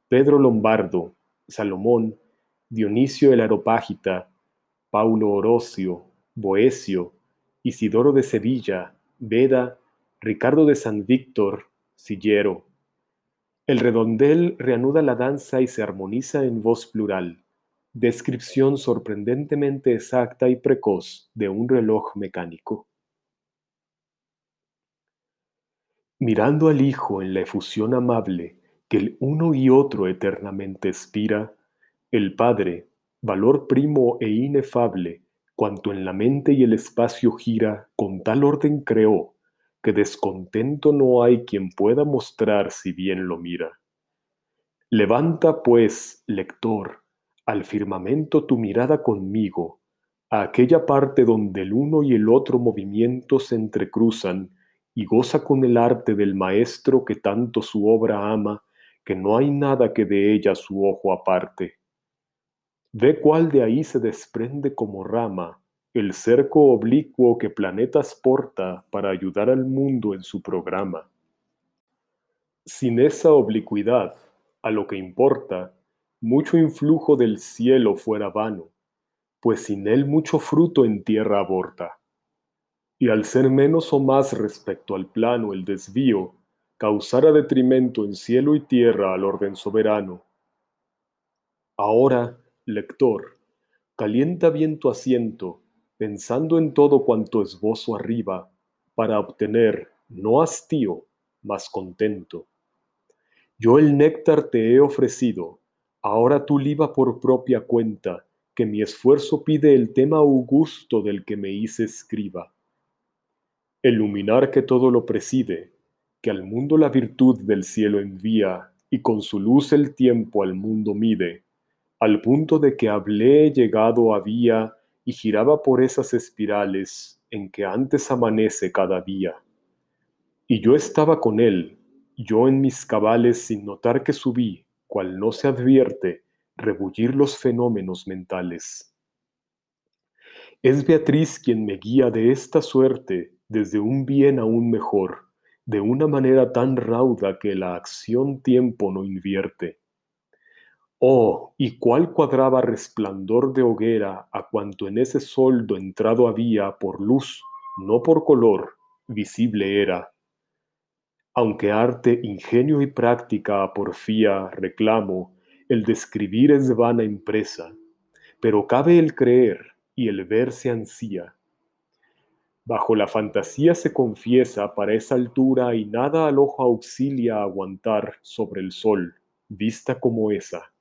Pedro Lombardo, Salomón, Dionisio el Aropágita, Paulo Orocio, Boecio, Isidoro de Sevilla, Beda, Ricardo de San Víctor, Sillero. El redondel reanuda la danza y se armoniza en voz plural descripción sorprendentemente exacta y precoz de un reloj mecánico. Mirando al Hijo en la efusión amable que el uno y otro eternamente expira, el Padre, valor primo e inefable, cuanto en la mente y el espacio gira, con tal orden creó, que descontento no hay quien pueda mostrar si bien lo mira. Levanta, pues, lector, al firmamento tu mirada conmigo, a aquella parte donde el uno y el otro movimiento se entrecruzan, y goza con el arte del maestro que tanto su obra ama, que no hay nada que de ella su ojo aparte. Ve cuál de ahí se desprende como rama el cerco oblicuo que planetas porta para ayudar al mundo en su programa. Sin esa oblicuidad, a lo que importa, mucho influjo del cielo fuera vano, pues sin él mucho fruto en tierra aborta. Y al ser menos o más respecto al plano el desvío, causara detrimento en cielo y tierra al orden soberano. Ahora, lector, calienta bien tu asiento, pensando en todo cuanto esbozo arriba, para obtener, no hastío, mas contento. Yo el néctar te he ofrecido, ahora tú liba por propia cuenta, que mi esfuerzo pide el tema augusto del que me hice escriba. El luminar que todo lo preside, que al mundo la virtud del cielo envía, y con su luz el tiempo al mundo mide, al punto de que hablé llegado había y giraba por esas espirales en que antes amanece cada día. Y yo estaba con él, yo en mis cabales sin notar que subí, cual no se advierte, rebullir los fenómenos mentales. Es Beatriz quien me guía de esta suerte desde un bien a un mejor, de una manera tan rauda que la acción tiempo no invierte. Oh, y cuál cuadraba resplandor de hoguera a cuanto en ese soldo entrado había por luz, no por color, visible era. Aunque arte, ingenio y práctica porfía reclamo, el describir es vana empresa, pero cabe el creer y el ver se ansía. Bajo la fantasía se confiesa para esa altura y nada al ojo auxilia aguantar sobre el sol, vista como esa.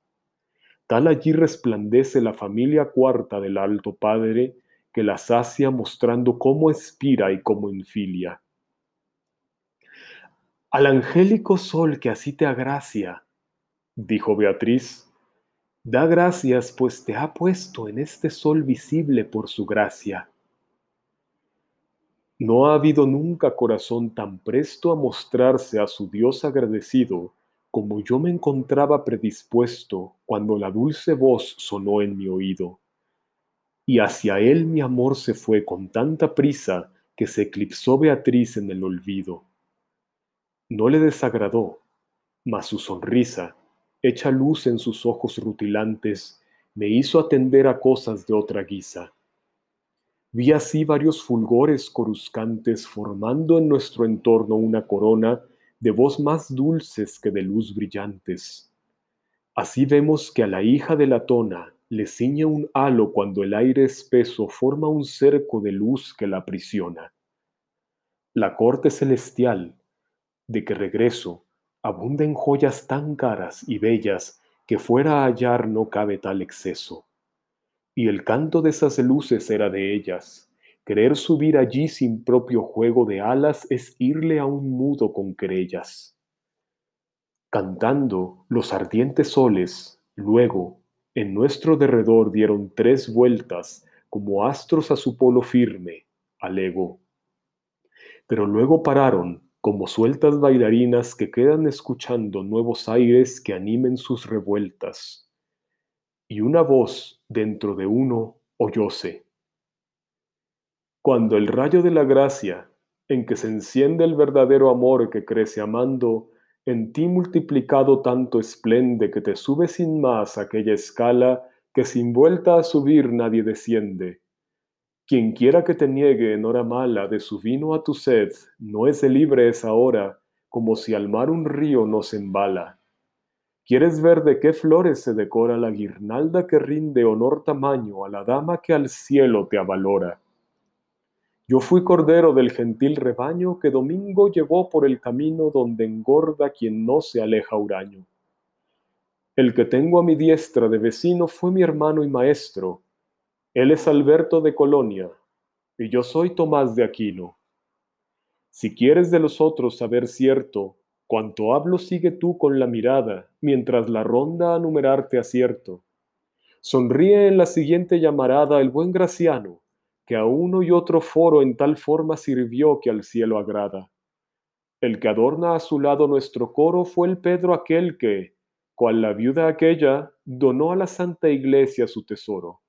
Tal allí resplandece la familia cuarta del Alto Padre, que la sacia mostrando cómo expira y cómo enfilia. Al angélico sol que así te agracia, dijo Beatriz, da gracias pues te ha puesto en este sol visible por su gracia. No ha habido nunca corazón tan presto a mostrarse a su Dios agradecido como yo me encontraba predispuesto cuando la dulce voz sonó en mi oído. Y hacia él mi amor se fue con tanta prisa que se eclipsó Beatriz en el olvido. No le desagradó, mas su sonrisa, hecha luz en sus ojos rutilantes, me hizo atender a cosas de otra guisa. Vi así varios fulgores coruscantes formando en nuestro entorno una corona de voz más dulces que de luz brillantes. Así vemos que a la hija de la tona le ciñe un halo cuando el aire espeso forma un cerco de luz que la aprisiona. La corte celestial, de que regreso, abunda en joyas tan caras y bellas que fuera a hallar no cabe tal exceso. Y el canto de esas luces era de ellas, Querer subir allí sin propio juego de alas es irle a un mudo con querellas. Cantando, los ardientes soles, luego, en nuestro derredor dieron tres vueltas, como astros a su polo firme, alego. Pero luego pararon, como sueltas bailarinas que quedan escuchando nuevos aires que animen sus revueltas. Y una voz dentro de uno oyóse cuando el rayo de la gracia, en que se enciende el verdadero amor que crece amando, en ti multiplicado tanto esplende que te sube sin más aquella escala que sin vuelta a subir nadie desciende. Quien quiera que te niegue en hora mala de su vino a tu sed, no es libre esa hora, como si al mar un río no se embala. ¿Quieres ver de qué flores se decora la guirnalda que rinde honor tamaño a la dama que al cielo te avalora? Yo fui cordero del gentil rebaño que domingo llevó por el camino donde engorda quien no se aleja huraño. El que tengo a mi diestra de vecino fue mi hermano y maestro. Él es Alberto de Colonia, y yo soy Tomás de Aquino. Si quieres de los otros saber cierto, cuanto hablo sigue tú con la mirada, mientras la ronda a numerarte acierto. Sonríe en la siguiente llamarada el buen Graciano, que a uno y otro foro en tal forma sirvió que al cielo agrada. El que adorna a su lado nuestro coro fue el Pedro aquel que, cual la viuda aquella, donó a la Santa Iglesia su tesoro.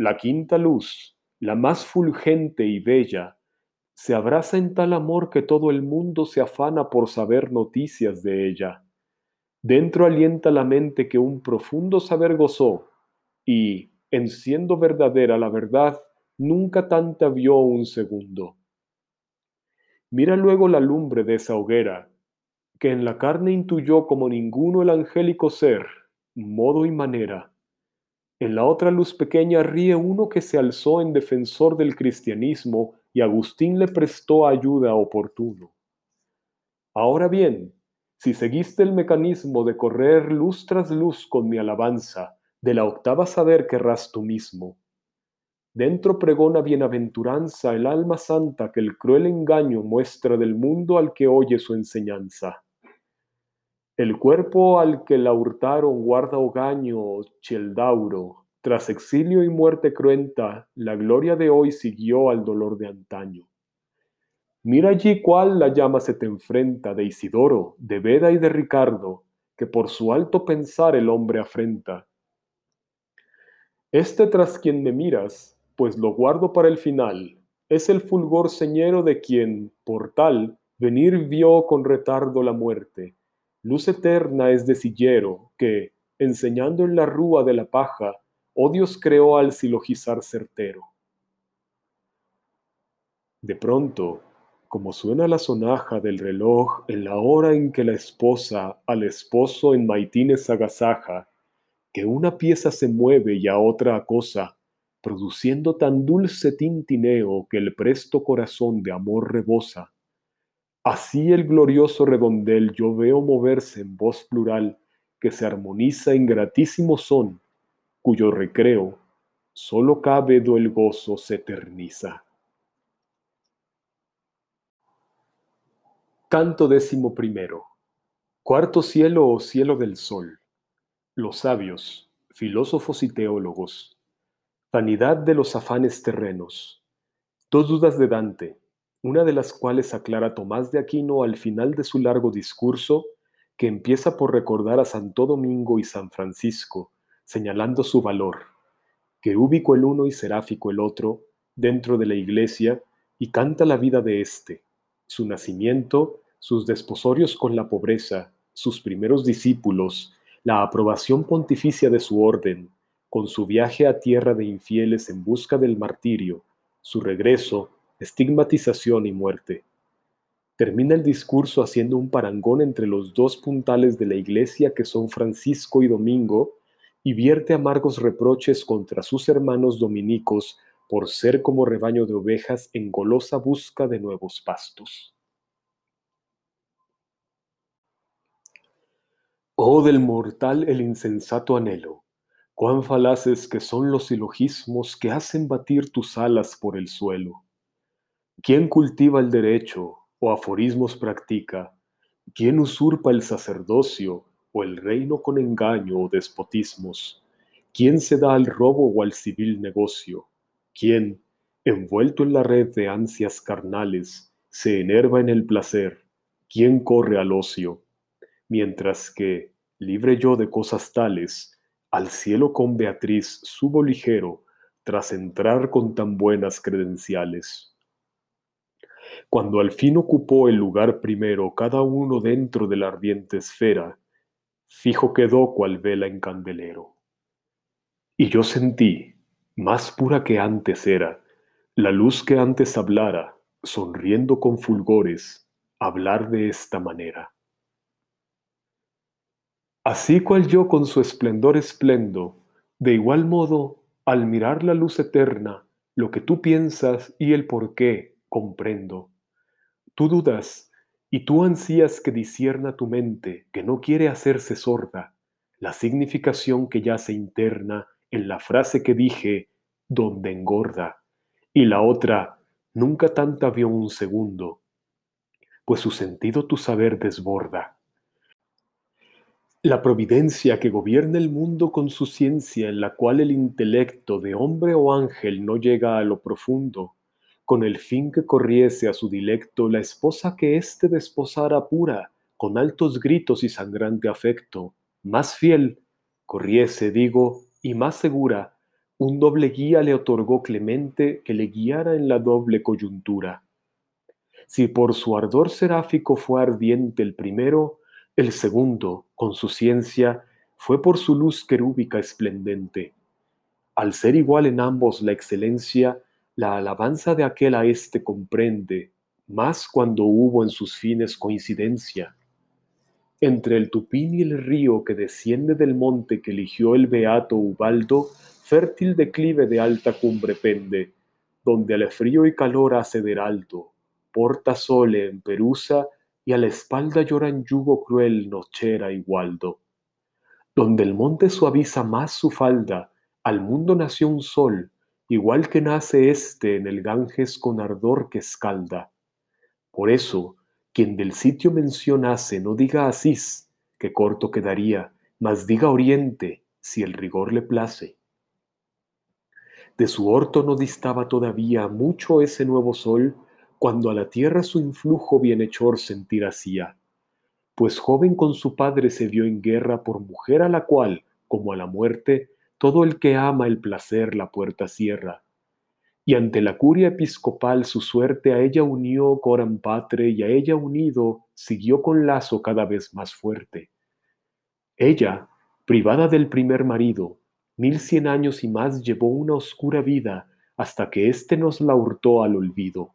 La quinta luz, la más fulgente y bella, se abraza en tal amor que todo el mundo se afana por saber noticias de ella. Dentro alienta la mente que un profundo saber gozó, y, en siendo verdadera la verdad, nunca tanta vio un segundo. Mira luego la lumbre de esa hoguera, que en la carne intuyó como ninguno el angélico ser, modo y manera. En la otra luz pequeña ríe uno que se alzó en defensor del cristianismo y Agustín le prestó ayuda oportuno. Ahora bien, si seguiste el mecanismo de correr luz tras luz con mi alabanza, de la octava saber querrás tú mismo. Dentro pregona bienaventuranza el alma santa que el cruel engaño muestra del mundo al que oye su enseñanza. El cuerpo al que la hurtaron guarda hogaño Cheldauro, tras exilio y muerte cruenta, la gloria de hoy siguió al dolor de antaño. Mira allí cuál la llama se te enfrenta de Isidoro, de Beda y de Ricardo, que por su alto pensar el hombre afrenta. Este tras quien me miras, pues lo guardo para el final, es el fulgor señero de quien, por tal, venir vio con retardo la muerte. Luz eterna es de sillero, que, enseñando en la rúa de la paja, Dios creó al silogizar certero. De pronto, como suena la sonaja del reloj en la hora en que la esposa al esposo en maitines agasaja, que una pieza se mueve y a otra acosa, produciendo tan dulce tintineo que el presto corazón de amor rebosa. Así el glorioso redondel yo veo moverse en voz plural que se armoniza en gratísimo son cuyo recreo solo cabe do el gozo se eterniza. Canto décimo primero. Cuarto cielo o cielo del sol. Los sabios, filósofos y teólogos. Vanidad de los afanes terrenos. Dos dudas de Dante, una de las cuales aclara Tomás de Aquino al final de su largo discurso, que empieza por recordar a Santo Domingo y San Francisco, señalando su valor, querúbico el uno y seráfico el otro, dentro de la iglesia, y canta la vida de éste, su nacimiento, sus desposorios con la pobreza, sus primeros discípulos, la aprobación pontificia de su orden, con su viaje a tierra de infieles en busca del martirio, su regreso, estigmatización y muerte. Termina el discurso haciendo un parangón entre los dos puntales de la iglesia que son Francisco y Domingo, y vierte amargos reproches contra sus hermanos dominicos por ser como rebaño de ovejas en golosa busca de nuevos pastos. Oh del mortal el insensato anhelo, cuán falaces que son los silogismos que hacen batir tus alas por el suelo. ¿Quién cultiva el derecho o aforismos practica? ¿Quién usurpa el sacerdocio o el reino con engaño o despotismos? ¿Quién se da al robo o al civil negocio? ¿Quién, envuelto en la red de ansias carnales, se enerva en el placer? ¿Quién corre al ocio? Mientras que, libre yo de cosas tales, al cielo con Beatriz subo ligero, tras entrar con tan buenas credenciales. Cuando al fin ocupó el lugar primero cada uno dentro de la ardiente esfera, fijo quedó cual vela en candelero. Y yo sentí, más pura que antes era, la luz que antes hablara, sonriendo con fulgores, hablar de esta manera. Así cual yo con su esplendor esplendo, de igual modo, al mirar la luz eterna, lo que tú piensas y el por qué comprendo. Tú dudas y tú ansías que disierna tu mente, que no quiere hacerse sorda, la significación que yace interna en la frase que dije, donde engorda, y la otra, nunca tanta vio un segundo, pues su sentido tu saber desborda. La providencia que gobierna el mundo con su ciencia en la cual el intelecto de hombre o ángel no llega a lo profundo, con el fin que corriese a su dilecto la esposa que éste desposara pura, con altos gritos y sangrante afecto, más fiel, corriese, digo, y más segura, un doble guía le otorgó Clemente que le guiara en la doble coyuntura. Si por su ardor seráfico fue ardiente el primero, el segundo, con su ciencia, fue por su luz querúbica esplendente. Al ser igual en ambos la excelencia, la alabanza de aquel a éste comprende, más cuando hubo en sus fines coincidencia. Entre el Tupín y el río que desciende del monte que eligió el beato Ubaldo, fértil declive de alta cumbre pende, donde al frío y calor hace de alto, porta sole en perusa y a la espalda llora en yugo cruel nochera y gualdo. Donde el monte suaviza más su falda, al mundo nació un sol, igual que nace éste en el Ganges con ardor que escalda. Por eso, quien del sitio mención hace, no diga Asís, que corto quedaría, mas diga Oriente, si el rigor le place. De su orto no distaba todavía mucho ese nuevo sol, cuando a la tierra su influjo bienhechor sentir hacía, pues joven con su padre se vio en guerra por mujer a la cual, como a la muerte, todo el que ama el placer la puerta cierra. Y ante la curia episcopal su suerte a ella unió coram patre y a ella unido siguió con lazo cada vez más fuerte. Ella, privada del primer marido, mil cien años y más llevó una oscura vida hasta que éste nos la hurtó al olvido.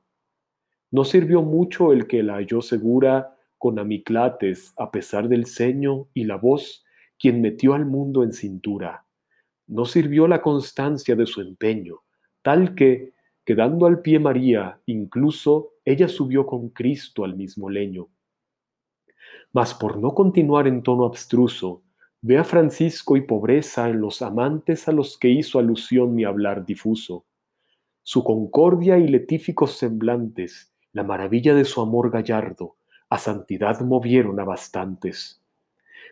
No sirvió mucho el que la halló segura con amiclates a pesar del ceño y la voz, quien metió al mundo en cintura. No sirvió la constancia de su empeño, tal que, quedando al pie María, incluso ella subió con Cristo al mismo leño. Mas por no continuar en tono abstruso, Ve a Francisco y pobreza en los amantes a los que hizo alusión mi hablar difuso. Su concordia y letíficos semblantes, la maravilla de su amor gallardo, a santidad movieron a bastantes.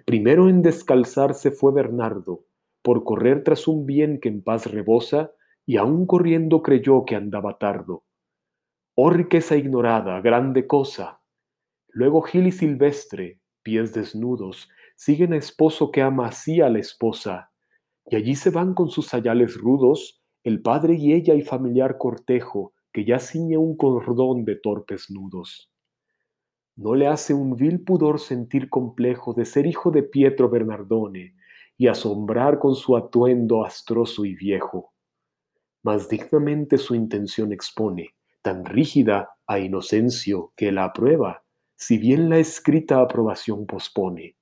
Primero en descalzarse fue Bernardo, por correr tras un bien que en paz rebosa, y aún corriendo creyó que andaba tardo. Oh riqueza ignorada, grande cosa. Luego Gil y Silvestre, pies desnudos, siguen a esposo que ama así a la esposa, y allí se van con sus sayales rudos, el padre y ella y familiar cortejo, que ya ciñe un cordón de torpes nudos. No le hace un vil pudor sentir complejo de ser hijo de Pietro Bernardone y asombrar con su atuendo astroso y viejo. Mas dignamente su intención expone, tan rígida a Inocencio que la aprueba, si bien la escrita aprobación pospone.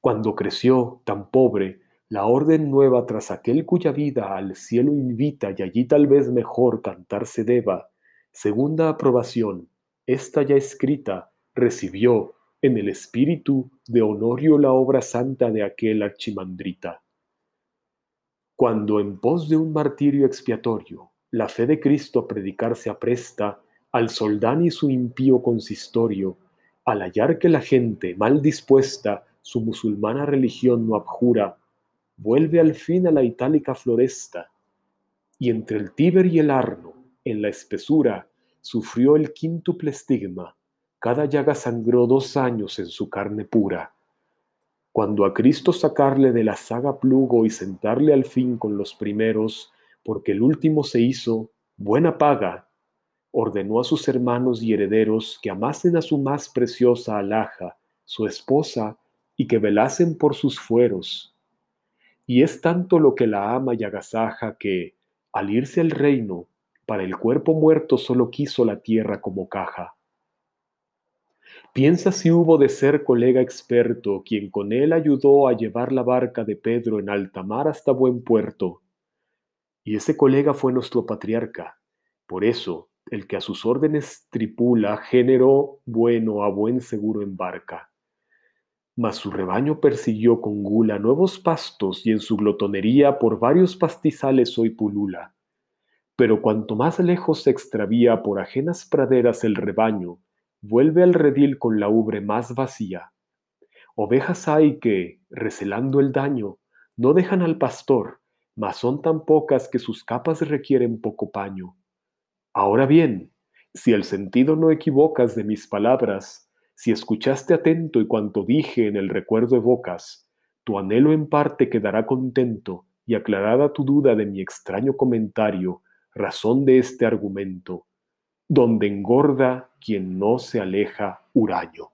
Cuando creció, tan pobre, la orden nueva tras aquel cuya vida al cielo invita y allí tal vez mejor cantar se deba, segunda aprobación, esta ya escrita, recibió en el espíritu de Honorio la obra santa de aquel archimandrita. Cuando en pos de un martirio expiatorio, la fe de Cristo a predicar se apresta al soldán y su impío consistorio, al hallar que la gente, mal dispuesta, su musulmana religión no abjura, vuelve al fin a la itálica floresta, y entre el Tíber y el Arno, en la espesura, sufrió el quíntuple estigma, cada llaga sangró dos años en su carne pura. Cuando a Cristo sacarle de la saga plugo y sentarle al fin con los primeros, porque el último se hizo, buena paga, ordenó a sus hermanos y herederos que amasen a su más preciosa alhaja, su esposa, y que velasen por sus fueros. Y es tanto lo que la ama y agasaja que, al irse al reino, para el cuerpo muerto solo quiso la tierra como caja. Piensa si hubo de ser colega experto quien con él ayudó a llevar la barca de Pedro en alta mar hasta buen puerto. Y ese colega fue nuestro patriarca. Por eso, el que a sus órdenes tripula, género bueno a buen seguro embarca. Mas su rebaño persiguió con gula nuevos pastos y en su glotonería por varios pastizales hoy pulula. Pero cuanto más lejos se extravía por ajenas praderas el rebaño, vuelve al redil con la ubre más vacía. Ovejas hay que, recelando el daño, no dejan al pastor, mas son tan pocas que sus capas requieren poco paño. Ahora bien, si el sentido no equivocas de mis palabras, si escuchaste atento y cuanto dije en el recuerdo evocas, tu anhelo en parte quedará contento y aclarada tu duda de mi extraño comentario, razón de este argumento, donde engorda quien no se aleja huraño.